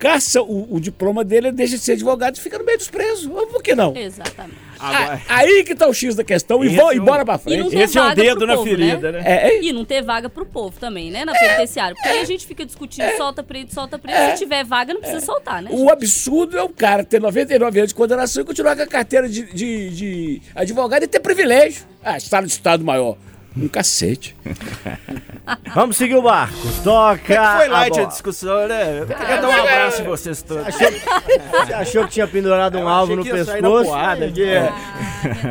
Caça o, o diploma dele, ele deixa de ser advogado e fica no meio dos presos. Por que não? Exatamente. Ah, aí que tá o X da questão e, vão, é e um- bora pra frente. não ter Esse é vaga dedo na povo, ferida, né? É, é, E não ter vaga pro povo também, né? Na penitenciária. Porque aí a gente fica discutindo solta preto, solta preto. Se tiver vaga, não precisa soltar, né? O absurdo é o cara ter 99 anos de condenação e continuar com a carteira de, de- de advogado e ter privilégio. Ah, estado de Estado maior. Um cacete. Vamos seguir o barco. Toca. Foi light a a discussão, né? Eu queria dar um abraço em vocês todos. Você achou que tinha pendurado um alvo no que pescoço? porrada aqui. É.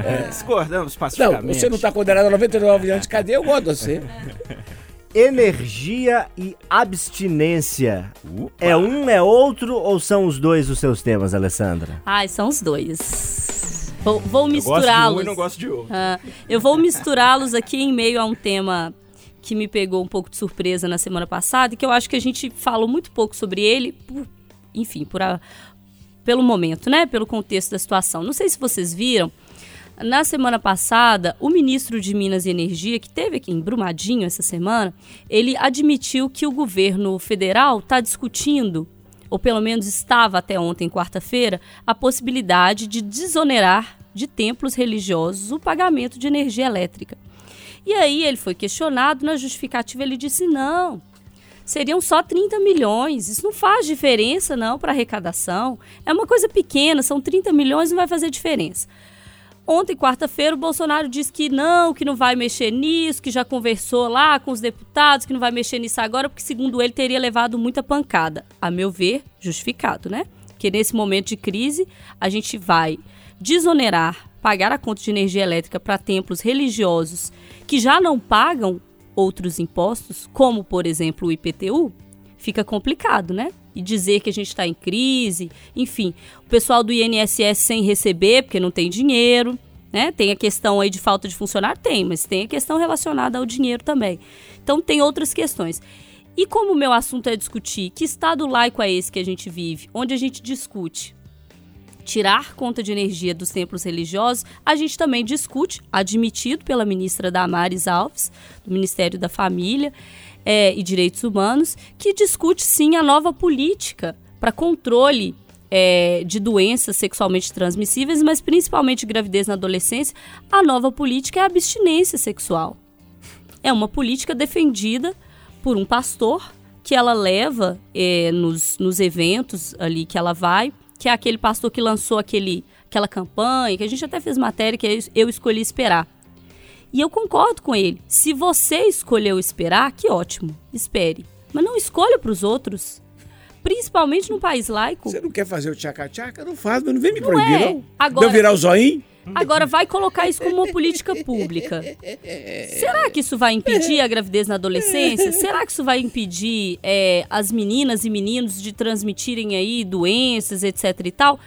É, discordamos Não, pacificamente. você não está condenado a 99 anos de cadeia, eu gosto de você. Energia e abstinência. É um, é outro ou são os dois os seus temas, Alessandra? Ai, são os dois. Vou, vou Eu gosto de um misturá-los. e não gosto de outro. Ah, eu vou misturá-los aqui em meio a um tema que me pegou um pouco de surpresa na semana passada e que eu acho que a gente falou muito pouco sobre ele, por- enfim, por a- pelo momento, né? Pelo contexto da situação. Não sei se vocês viram, na semana passada, o ministro de Minas e Energia, que teve aqui em Brumadinho essa semana, ele admitiu que o governo federal está discutindo, ou pelo menos estava até ontem, quarta-feira, a possibilidade de desonerar de templos religiosos o pagamento de energia elétrica. E aí ele foi questionado, na justificativa ele disse: não, seriam só 30 milhões. Isso não faz diferença, não, para arrecadação. É uma coisa pequena, são 30 milhões, não vai fazer diferença. Ontem, quarta-feira, o Bolsonaro disse que não, que não vai mexer nisso, que já conversou lá com os deputados, que não vai mexer nisso agora, porque, segundo ele, teria levado muita pancada. A meu ver, justificado, né? Que nesse momento de crise, a gente vai desonerar, pagar a conta de energia elétrica para templos religiosos que já não pagam outros impostos, como, por exemplo, o IPTU, fica complicado, né? E dizer que a gente está em crise, enfim, o pessoal do INSS sem receber porque não tem dinheiro, né? Tem a questão aí de falta de funcionário? Tem, mas tem a questão relacionada ao dinheiro também. Então tem outras questões. E como o meu assunto é discutir que estado laico é esse que a gente vive, onde a gente discute tirar conta de energia dos templos religiosos, a gente também discute, admitido pela ministra Damares Alves, do Ministério da Família eh, e Direitos Humanos, que discute sim a nova política para controle eh, de doenças sexualmente transmissíveis, mas principalmente gravidez na adolescência. A nova política é a abstinência sexual. É uma política defendida por um pastor que ela leva eh, nos, nos eventos ali que ela vai, que é aquele pastor que lançou aquele, aquela campanha, que a gente até fez matéria, que é Eu Escolhi Esperar. E eu concordo com ele. Se você escolheu esperar, que ótimo, espere. Mas não escolha para os outros. Principalmente num país laico. Você não quer fazer o tchaca-tchaca? Não faz, mas não vem me Não proibir, é. não. Agora- Deu virar o zoinho? Agora vai colocar isso como uma política pública. Será que isso vai impedir a gravidez na adolescência? Será que isso vai impedir é, as meninas e meninos de transmitirem aí doenças, etc e tal?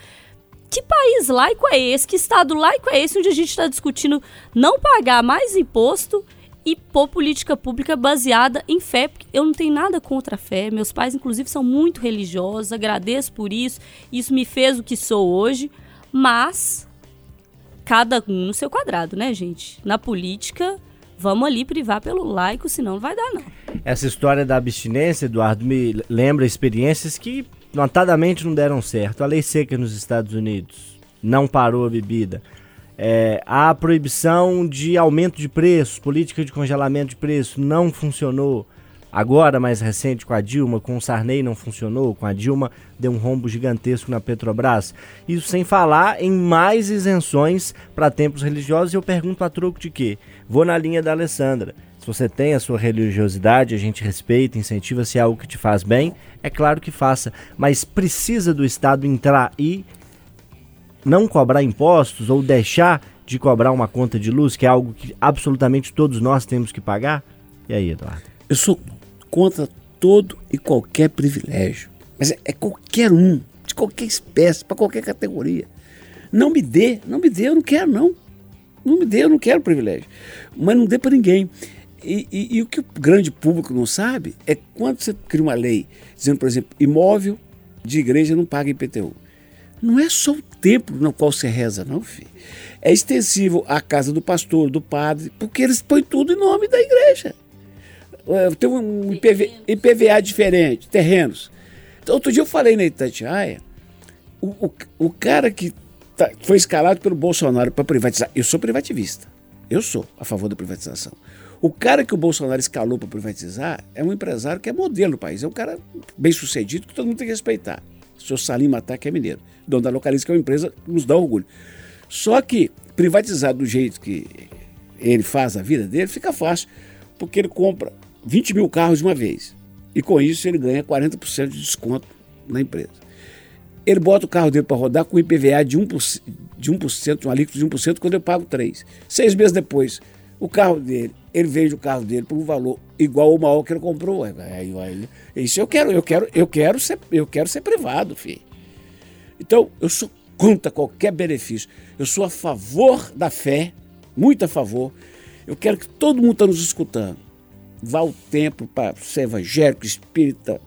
Que país laico é esse? Que estado laico é esse onde a gente está discutindo não pagar mais imposto e pôr política pública baseada em fé? Porque eu não tenho nada contra a fé. Meus pais, inclusive, são muito religiosos. Agradeço por isso. Isso me fez o que sou hoje. Mas cada um no seu quadrado, né, gente? Na política, vamos ali privar pelo laico, senão não vai dar, não. Essa história da abstinência, Eduardo, me lembra experiências que notadamente não deram certo. A lei seca nos Estados Unidos não parou a bebida. É, a proibição de aumento de preços, política de congelamento de preço não funcionou. Agora, mais recente, com a Dilma, com o Sarney não funcionou, com a Dilma deu um rombo gigantesco na Petrobras. Isso sem falar em mais isenções para templos religiosos. E eu pergunto a troco de quê? Vou na linha da Alessandra. Se você tem a sua religiosidade, a gente respeita, incentiva se é algo que te faz bem, é claro que faça. Mas precisa do Estado entrar e não cobrar impostos ou deixar de cobrar uma conta de luz, que é algo que absolutamente todos nós temos que pagar? E aí, Eduardo? Eu sou contra todo e qualquer privilégio. Mas é, é qualquer um, de qualquer espécie, para qualquer categoria. Não me dê, não me dê, eu não quero, não. Não me dê, eu não quero privilégio. Mas não dê para ninguém. E, e- e o que o grande público não sabe é quando você cria uma lei dizendo, por exemplo, imóvel de igreja não paga IPTU. Não é só o templo no qual você reza, não, filho. É extensivo à casa do pastor, do padre, porque eles põem tudo em nome da igreja. É, Tem um IPV IPVA diferente, terrenos. Então, outro dia eu falei na Itatiaia, o, o, o cara que tá- foi escalado pelo Bolsonaro para privatizar, eu sou privativista, eu sou a favor da privatização. O cara que o Bolsonaro escalou para privatizar é um empresário que é modelo no país, é um cara bem sucedido que todo mundo tem que respeitar. O senhor Salim Matar, que é mineiro, dono da Localiza, que é uma empresa que nos dá orgulho. Só que privatizar do jeito que ele faz a vida dele fica fácil, porque ele compra 20 mil carros de uma vez. E com isso ele ganha 40% de desconto na empresa. Ele bota o carro dele para rodar com IPVA de 1%, de 1%, um alíquota de 1%, quando eu pago 3%. Seis meses depois, o carro dele, ele vende o carro dele por um valor igual ao maior que ele comprou. Aí, aí, isso eu quero, eu quero, eu quero ser, eu quero ser privado, filho. Então, eu sou contra qualquer benefício. Eu sou a favor da fé, muito a favor. Eu quero que todo mundo está nos escutando. Vá o tempo para ser evangélico, espírita,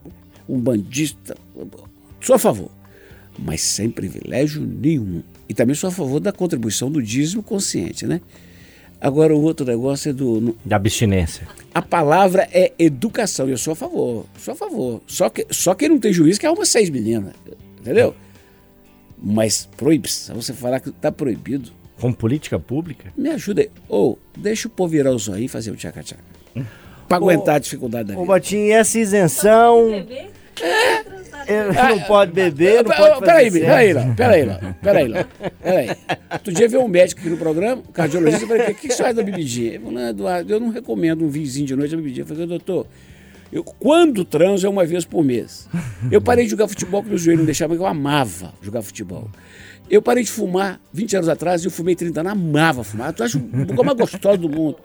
um bandista. Sou a favor, mas sem privilégio nenhum. E também sou a favor da contribuição do dízimo consciente, né? Agora, o outro negócio é do. Da abstinência. A palavra é educação. Eu sou a favor. Sou a favor. Só que, só que não tem juiz que é uma seis meninas. Entendeu? Mas proibição, você falar que está proibido. Com política pública? Me ajuda aí. Ou deixa o povo virar o zóio e fazer o tchaca-tchaca. Para aguentar a dificuldade da Ô, vida. Botinho, e essa isenção? É, não pode beber, não pode Peraí, peraí, lá, peraí, lá, peraí, lá, peraí. Outro dia veio um médico aqui no programa, um cardiologista, eu falei, o que, que você faz da bebidinha? Ele falou, não, Eduardo, eu não recomendo um vinzinho de noite a bebidinha. Eu falei, doutor, eu, quando transo é uma vez por mês. Eu parei de jogar futebol porque meu joelho não deixava, porque eu amava jogar futebol. Eu parei de fumar 20 anos atrás e eu fumei 30 anos, amava fumar. Tu acha o lugar mais gostoso do mundo.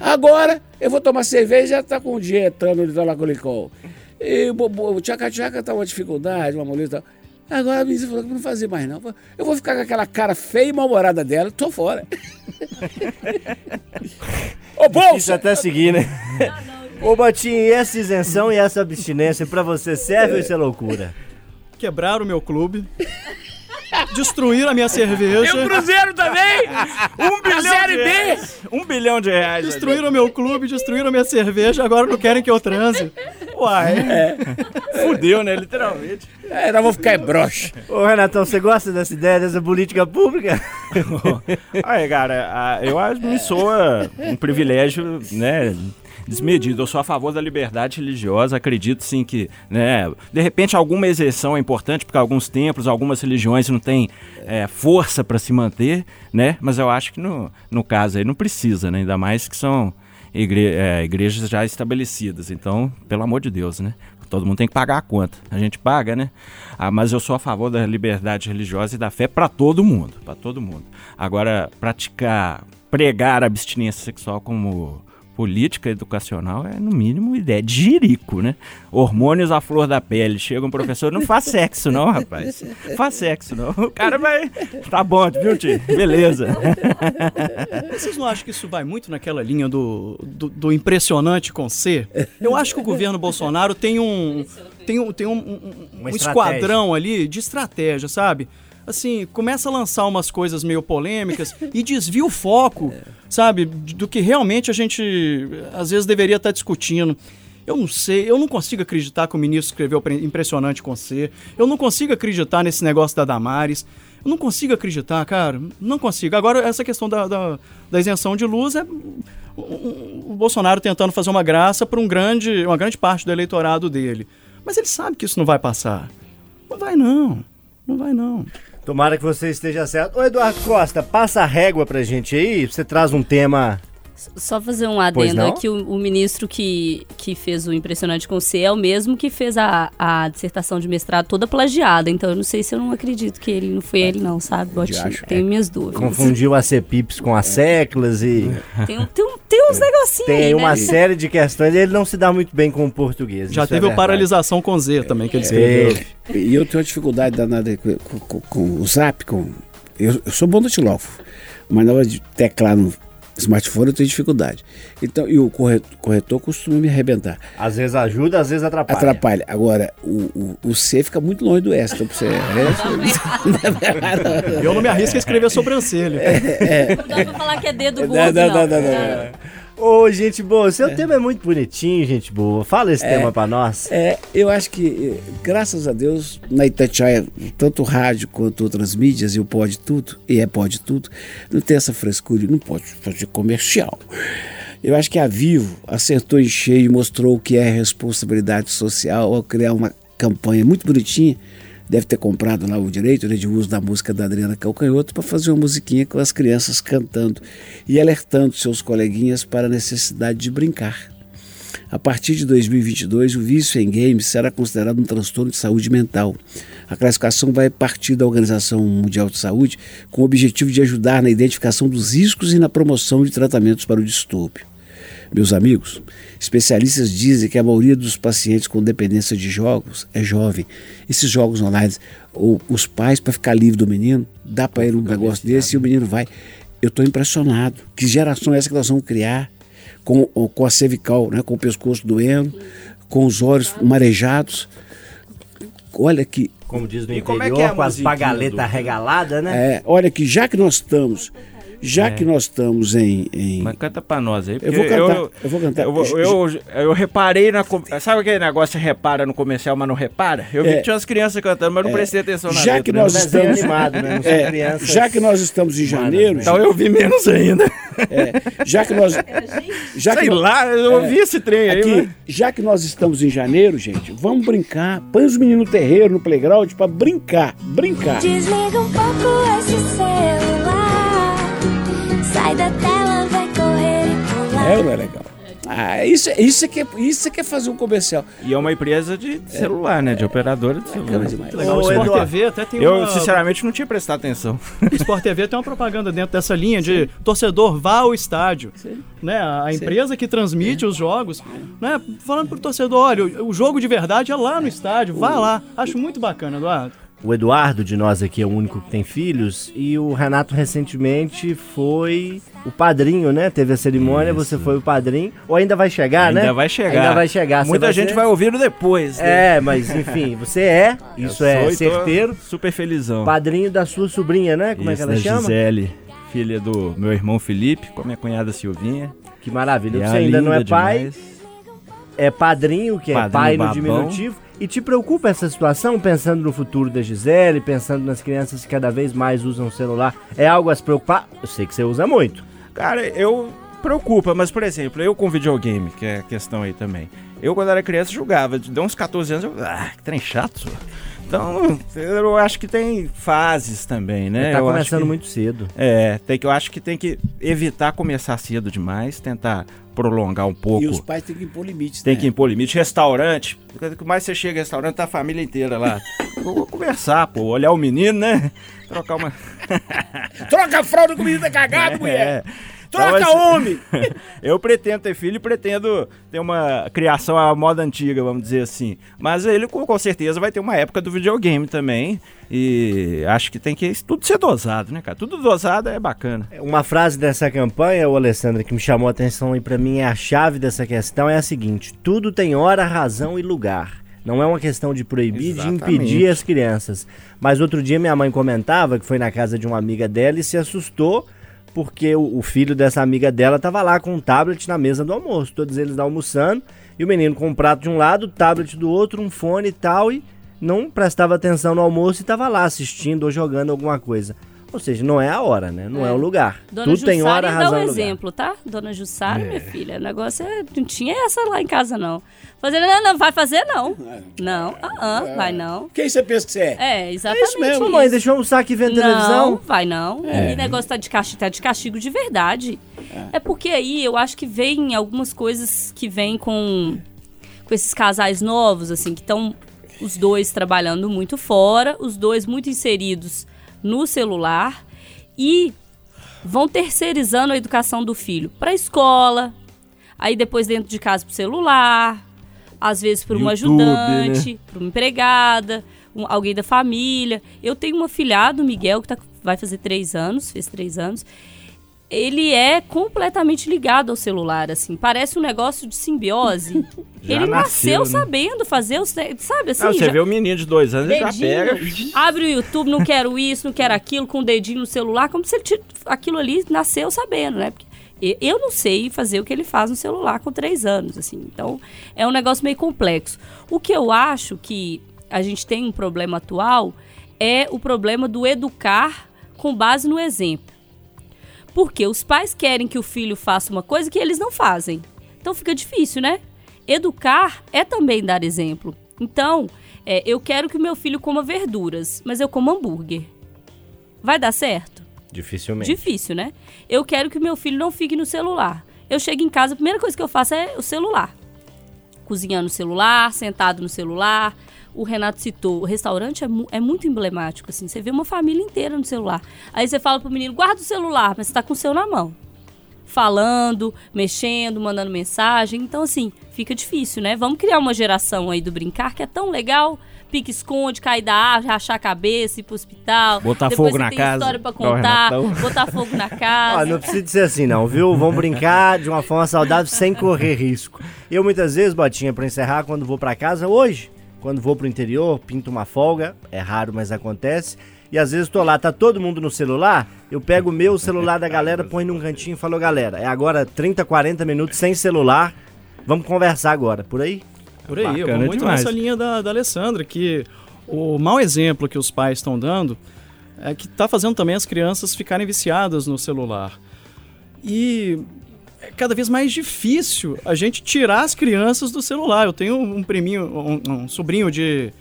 Agora eu vou tomar cerveja e já tá com dietano de talacolicol. E bo- bo- o tchaca-tchaca tá uma dificuldade, uma moleza e tal. Agora a menina falou que não fazia mais não. Eu vou ficar com aquela cara feia e mal-humorada dela, tô fora. Ô, Isso bolsa! até seguir, né? Ô, Botinho, e essa isenção e essa abstinência pra você serve ou isso é loucura? Quebraram o meu clube. Destruíram a minha cerveja. Cruzeiro também! Um bilhão Série B! Um bilhão de reais. Destruíram meu clube, destruíram minha cerveja, agora não querem que eu transe. Uai. Fudeu, né? Literalmente. É, nós vamos ficar é broxa. Ô, Renatão, você gosta dessa ideia, dessa política pública? Aí, cara, eu acho que me soa um privilégio, né? Desmedido. Eu sou a favor da liberdade religiosa. Acredito sim que, né? De repente, alguma exceção é importante, porque alguns templos, algumas religiões não têm é, força para se manter, né? Mas eu acho que no, no caso aí não precisa, né? Ainda mais que são igre- é, igrejas já estabelecidas. Então, pelo amor de Deus, né? Todo mundo tem que pagar a conta. A gente paga, né? Ah, mas eu sou a favor da liberdade religiosa e da fé para todo mundo, para todo mundo. Agora, praticar, pregar abstinência sexual como política educacional é, no mínimo, ideia de jirico, né? Hormônios à flor da pele. Chega um professor, não faz sexo não, rapaz. Faz sexo não. O cara vai... Tá bom, viu, tio? Beleza. Vocês não acham que isso vai muito naquela linha do, do, do impressionante com C? Eu acho que o governo Bolsonaro tem um. Tem um, tem um, um- um esquadrão ali de estratégia, sabe? Assim, começa a lançar umas coisas meio polêmicas e desvia o foco, sabe? Do que realmente a gente às vezes deveria estar discutindo. Eu não sei, eu não consigo acreditar que o ministro escreveu pre- impressionante com C. Eu não consigo acreditar nesse negócio da Damares. Eu não consigo acreditar, cara. Não consigo. Agora, essa questão da, da, da isenção de luz é o, o- o Bolsonaro tentando fazer uma graça para um grande, uma grande parte do eleitorado dele. Mas ele sabe que isso não vai passar. Não vai, não. Não vai, não. Tomara que você esteja certo. Ô, Eduardo Costa, passa a régua pra gente aí. Você traz um tema. Só fazer um adendo aqui, o, o ministro que, que fez o Impressionante com C é o mesmo que fez a, a dissertação de mestrado toda plagiada, então eu não sei se eu não acredito que ele não foi ele não, sabe, Botinho? acho, Tenho minhas dúvidas. Confundiu a CEPIPS com as seclas e Tem, um- tem, um- tem uns negocinhos tem aí, uma né? série de questões. Ele não se dá muito bem com o português. Já é teve o verdade. paralisação com Z também que ele escreveu. E eu tenho uma dificuldade danada com, com- com- o zap, com. Eu, eu sou bom no tilófo, mas na hora de teclar no smartphone eu tenho dificuldade. Então, e o corretor, corretor costuma me arrebentar. Às vezes ajuda, às vezes atrapalha. Atrapalha. Agora, o, o, o C fica muito longe do S. Então, você. É, Eu não me arrisco a escrever sobrancelha. Não dá pra falar que é dedo Não, gordo, não, não. não, não, não, Ô, gente boa, seu tema é muito bonitinho, gente boa. Fala esse tema pra nós. É, eu acho que, eh, graças a Deus, na Itatiaia, tanto o rádio quanto outras mídias, e o Pode Tudo, e é Pode Tudo, não tem essa frescura, não pode fazer comercial. Eu acho que a Vivo acertou em cheio e mostrou o que é responsabilidade social ao criar uma campanha muito bonitinha. Deve ter comprado lá o direito né, de uso da música da Adriana Calcanhoto para fazer uma musiquinha com as crianças cantando e alertando seus coleguinhas para a necessidade de brincar. A partir de 2022, o vício em games será considerado um transtorno de saúde mental. A classificação vai partir da Organização Mundial de Saúde com o objetivo de ajudar na identificação dos riscos e na promoção de tratamentos para o distúrbio. Meus amigos, especialistas dizem que a maioria dos pacientes com dependência de jogos é jovem. Esses jogos online, ou os pais, para ficar livre do menino, dá para ele um negócio desse e o menino vai. Eu estou impressionado. Que geração é essa que nós vamos criar? Com, com a cervical, né, com o pescoço doendo, com os olhos marejados. Olha que. Como diz no como é interior, que é a com as pagaletas regaladas, né? É, olha que já que nós estamos. Já É. que nós estamos em. em- Mas canta pra nós aí. eu vou porque cantar. Eu, vou cantar. Eu, eu, eu reparei na. Sabe aquele negócio que você repara no comercial, mas não repara? Eu vi É. que tinha umas crianças cantando, mas não prestei atenção na já letra, que né? nós Desenho estamos. animado, né? É, crianças já que nós estamos em janeiro, né? Então eu vi menos ainda. é, já que nós. Já que Sei nós- lá, eu ouvi esse trem aí. Aqui, mas- já que nós estamos em janeiro, gente, vamos brincar. Põe os meninos no terreiro, no playground, pra brincar. Brincar. Desliga um pouco esse celular. Sai da tela, vai correr e pular. É ou não é legal? Ah, isso, isso, é que é, isso é que é fazer um comercial. E é uma empresa de celular, né? De operadora de celular. Demais. Legal. O Sport Eduardo, TV até tem Eu, uma... sinceramente, não tinha prestado atenção. O Sport TV tem uma propaganda dentro dessa linha de torcedor vá ao estádio. Né? A a empresa que transmite os jogos, né? falando pro torcedor, olha, o, o jogo de verdade é lá no estádio, vá lá. Acho muito bacana, Eduardo. O Eduardo de nós aqui é o único que tem filhos e o Renato recentemente foi o padrinho, né? Teve a cerimônia, você foi o padrinho. Ou ainda vai chegar, né? Ainda vai chegar. Ainda vai chegar. Muita gente ser- vai ouvindo depois. né? É, mas enfim, você é, isso é sou tô certeiro, Super felizão. padrinho da sua sobrinha, né? Como é que Isso, ela chama? Gisele, filha do meu irmão Felipe, com a minha cunhada Silvinha. Que maravilha. Você a ainda não é linda pai, demais. É padrinho, que é Padrinho pai no babão. diminutivo. E te preocupa essa situação, pensando no futuro da Gisele, pensando nas crianças que cada vez mais usam o celular? É algo a se preocupar? Eu sei que você usa muito. Cara, eu preocupa, mas por exemplo, eu com videogame, que é a questão aí também. Eu quando era criança jogava, de uns 14 anos, eu, ah, que trem chato. Então, eu acho que tem fases também, né? tá eu acho começando que- muito cedo. É, tem que, eu acho que tem que evitar começar cedo demais, tentar prolongar um pouco. E os pais têm que impor limites. Tem né? que impor limite. Restaurante, quanto mais você chega em restaurante, tá a família inteira lá. Vou conversar, pô, olhar o menino, né? Trocar uma. Troca a fralda com o menino tá cagado, mulher! É. Troca Então, assim, homem! Eu pretendo ter filho e pretendo ter uma criação à moda antiga, vamos dizer assim. Mas ele com, com certeza vai ter uma época do videogame também. E acho que tem que tudo ser dosado, né, cara? Tudo dosado é bacana. Uma frase dessa campanha, o Alessandra, que me chamou a atenção e pra mim é a chave dessa questão, é a seguinte: tudo tem hora, razão e lugar. Não é uma questão de proibir, de Exatamente. impedir as crianças. Mas outro dia minha mãe comentava que foi na casa de uma amiga dela e se assustou porque o, o filho dessa amiga dela tava lá com um tablet na mesa do almoço, todos eles almoçando, e o menino com um prato de um lado, tablet do outro, um fone e tal, e não prestava atenção no almoço e tava lá assistindo ou jogando alguma coisa. Ou seja, não é a hora, né? Não é, É. o lugar. Dona Tudo tem hora, Jussara dá razão um lugar. exemplo, tá? Dona Jussara, minha filha, o negócio é. Não tinha essa lá em casa, não. Fazer, não, não, vai fazer, não. Não, ah, ah, vai não. Quem você pensa que você é? É, exatamente. isso mesmo, Mamãe, deixa eu almoçar aqui vendo não, televisão. vai não. E negócio tá de, castigo, tá de castigo de verdade. É. porque aí eu acho que vem algumas coisas que vêm com, com esses casais novos, assim, que estão os dois trabalhando muito fora, os dois muito inseridos no celular e vão terceirizando a educação do filho para a escola, aí depois dentro de casa pro celular, às vezes para uma YouTube, ajudante, para uma empregada, um- alguém da família. Eu tenho um afilhado, o Miguel, que tá- vai fazer três anos, fez três anos. Ele é completamente ligado ao celular, assim. Parece um negócio de simbiose. Ele nasceu, nasceu, né? sabendo fazer os. Sabe assim? Ah, você já- vê o menino de dois anos, ele já dedinho, pega. abre o YouTube, não quero isso, não quero aquilo, com o dedinho no celular, como se ele t- aquilo ali nasceu sabendo, né? Porque e- eu não sei fazer o que ele faz no celular com três anos, assim. Então, é um negócio meio complexo. O que eu acho que a gente tem um problema atual é o problema do educar com base no exemplo. Porque os pais querem que o filho faça uma coisa que eles não fazem. Então fica difícil, né? Educar é também dar exemplo. Então, é, eu quero que o meu filho coma verduras, mas eu como hambúrguer. Vai dar certo? Dificilmente. Difícil, né? Eu quero que o meu filho não fique no celular. Eu chego em casa, a primeira coisa que eu faço é o celular. cozinhando no celular, sentado no celular. O Renato citou, o restaurante é, mu- é muito emblemático, assim. Você vê uma família inteira no celular. Aí você fala pro menino, guarda o celular, mas você tá com o seu na mão. Falando, mexendo, mandando mensagem. Então, assim, fica difícil, né? Vamos criar uma geração aí do brincar que é tão legal. Pique-esconde, cair da árvore, rachar a cabeça, ir pro hospital. Botar Depois fogo na tem casa, história pra contar. Botar fogo na casa. Ó, não precisa de ser assim não, viu? Vamos brincar de uma forma saudável sem correr risco. Eu muitas vezes, Botinha, pra encerrar, quando vou pra casa, hoje, quando vou pro interior, pinto uma folga, é raro, mas acontece. E às vezes tô lá, tá todo mundo no celular, eu pego o meu celular da galera, põe num cantinho e falo, galera, é agora 30, 40 minutos sem celular, vamos conversar agora, por aí? Por aí, eu Bacana vou muito demais. nessa linha da, da Alessandra, que o mau exemplo que os pais estão dando é que está fazendo também as crianças ficarem viciadas no celular. E é cada vez mais difícil a gente tirar as crianças do celular. Eu tenho um priminho, um, um sobrinho de,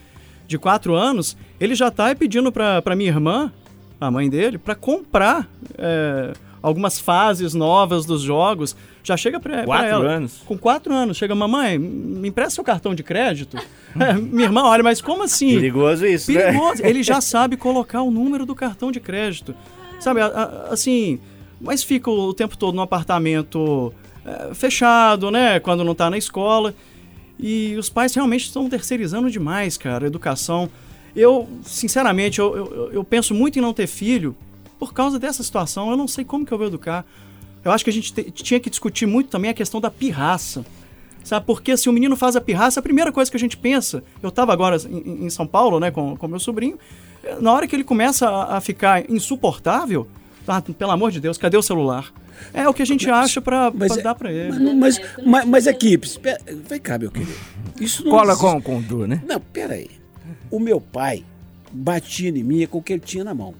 de 4 anos, ele já está pedindo para minha irmã, a mãe dele, para comprar é, algumas fases novas dos jogos. Já chega para Quatro ela. anos? Com quatro anos. Chega, mamãe, me empresta seu cartão de crédito? É, minha irmã, olha, mas como assim? Perigoso isso, né? Perigoso. Ele já sabe colocar o número do cartão de crédito. Sabe, a- a- assim, mas fica o tempo todo no apartamento é, fechado, né? Quando não tá na escola. E os pais realmente estão terceirizando demais, cara, a educação. Eu, sinceramente, eu, eu, eu penso muito em não ter filho por causa dessa situação. Eu não sei como que eu vou educar. Eu acho que a gente te- tinha que discutir muito também a questão da pirraça. Sabe, porque se o menino faz a pirraça, a primeira coisa que a gente pensa, eu estava agora em, em São Paulo, né, com, com meu sobrinho, na hora que ele começa a, a ficar insuportável, ah, pelo amor de Deus, cadê o celular? É o que a gente acha para Mas é- dar para ele. Mas, mas, mas, mas aqui, espera- vem cá, meu querido. Isso não Cola existe. com, com o Du, né? Não, peraí. O meu pai batia em mim com o que ele tinha na mão.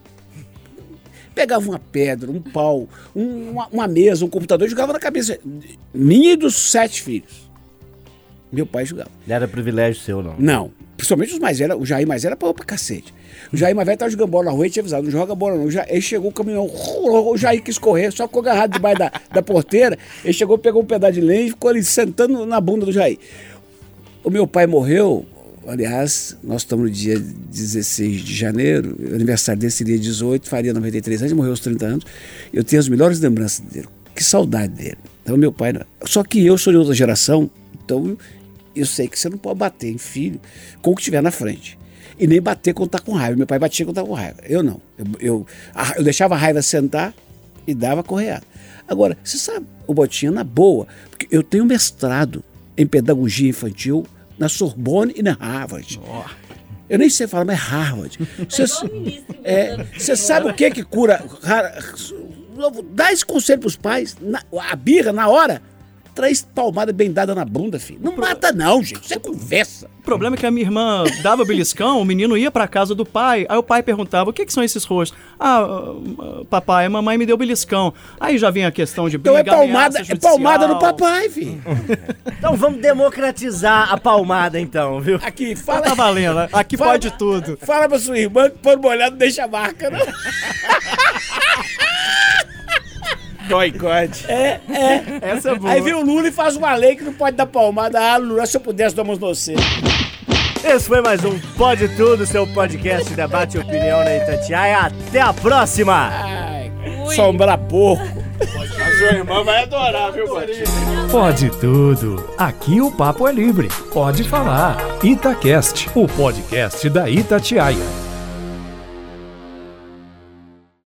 Pegava uma pedra, um pau, um- uma, uma mesa, um computador e jogava na cabeça minha e dos sete filhos. Meu pai jogava. Não era privilégio seu, não. Não. Principalmente os mais velhos. O Jair mais velho era pra, pra cacete. O Jair mais velho tava jogando bola na rua e tinha avisado, não joga bola não. Ele chegou o caminhão, o Jair quis correr, só ficou agarrado debaixo da, da porteira. Ele chegou, pegou um pedaço de lenha e ficou ali sentando na bunda do Jair. O meu pai morreu, aliás, nós estamos no dia 16 de janeiro, aniversário dele seria 18, faria 93 anos, morreu aos 30 anos. Eu tenho as melhores lembranças dele. Que saudade dele. Então, meu pai. Só que eu sou de outra geração, então eu sei que você não pode bater em filho com o que tiver na frente. E nem bater quando tá com raiva. Meu pai batia quando tá com raiva. Eu não. Eu, eu, eu deixava a raiva sentar e dava correada. Agora, você sabe, o Botinha na boa, porque eu tenho mestrado em pedagogia infantil na Sorbonne e na Harvard. Eu nem sei falar, mas é Harvard. Você é, você sabe o que que cura? ra- Dá esse conselho pros pais, na- a birra na hora, três palmadas bem dadas na bunda, filho. Não mata não, gente. Isso é conversa. O problema é que a minha irmã dava beliscão, o menino ia pra casa do pai, aí o pai perguntava, o que, que são esses rostos? Ah, ah, papai, a mamãe me deu beliscão. Aí já vem a questão de Então briga, é palmada, é palmada no papai, filho. Então vamos democratizar a palmada então, viu? Aqui, Tá fala, valendo, né? aqui Fala- pode tudo. fala pra sua irmã que pano molhado não deixa marca, não. Boicote. É, é. Essa é boa. Aí vem o Lula e faz uma lei que não pode dar palmada. Ah, Lula, se eu pudesse no você. Esse foi mais um Pode Tudo, seu podcast de debate e opinião na Itatiaia. Até a próxima! Ai, sombra porco. A sua irmã vai adorar, viu, Botinha? Pode tudo. Aqui o papo é livre. Pode falar. Itacast, o podcast da Itatiaia.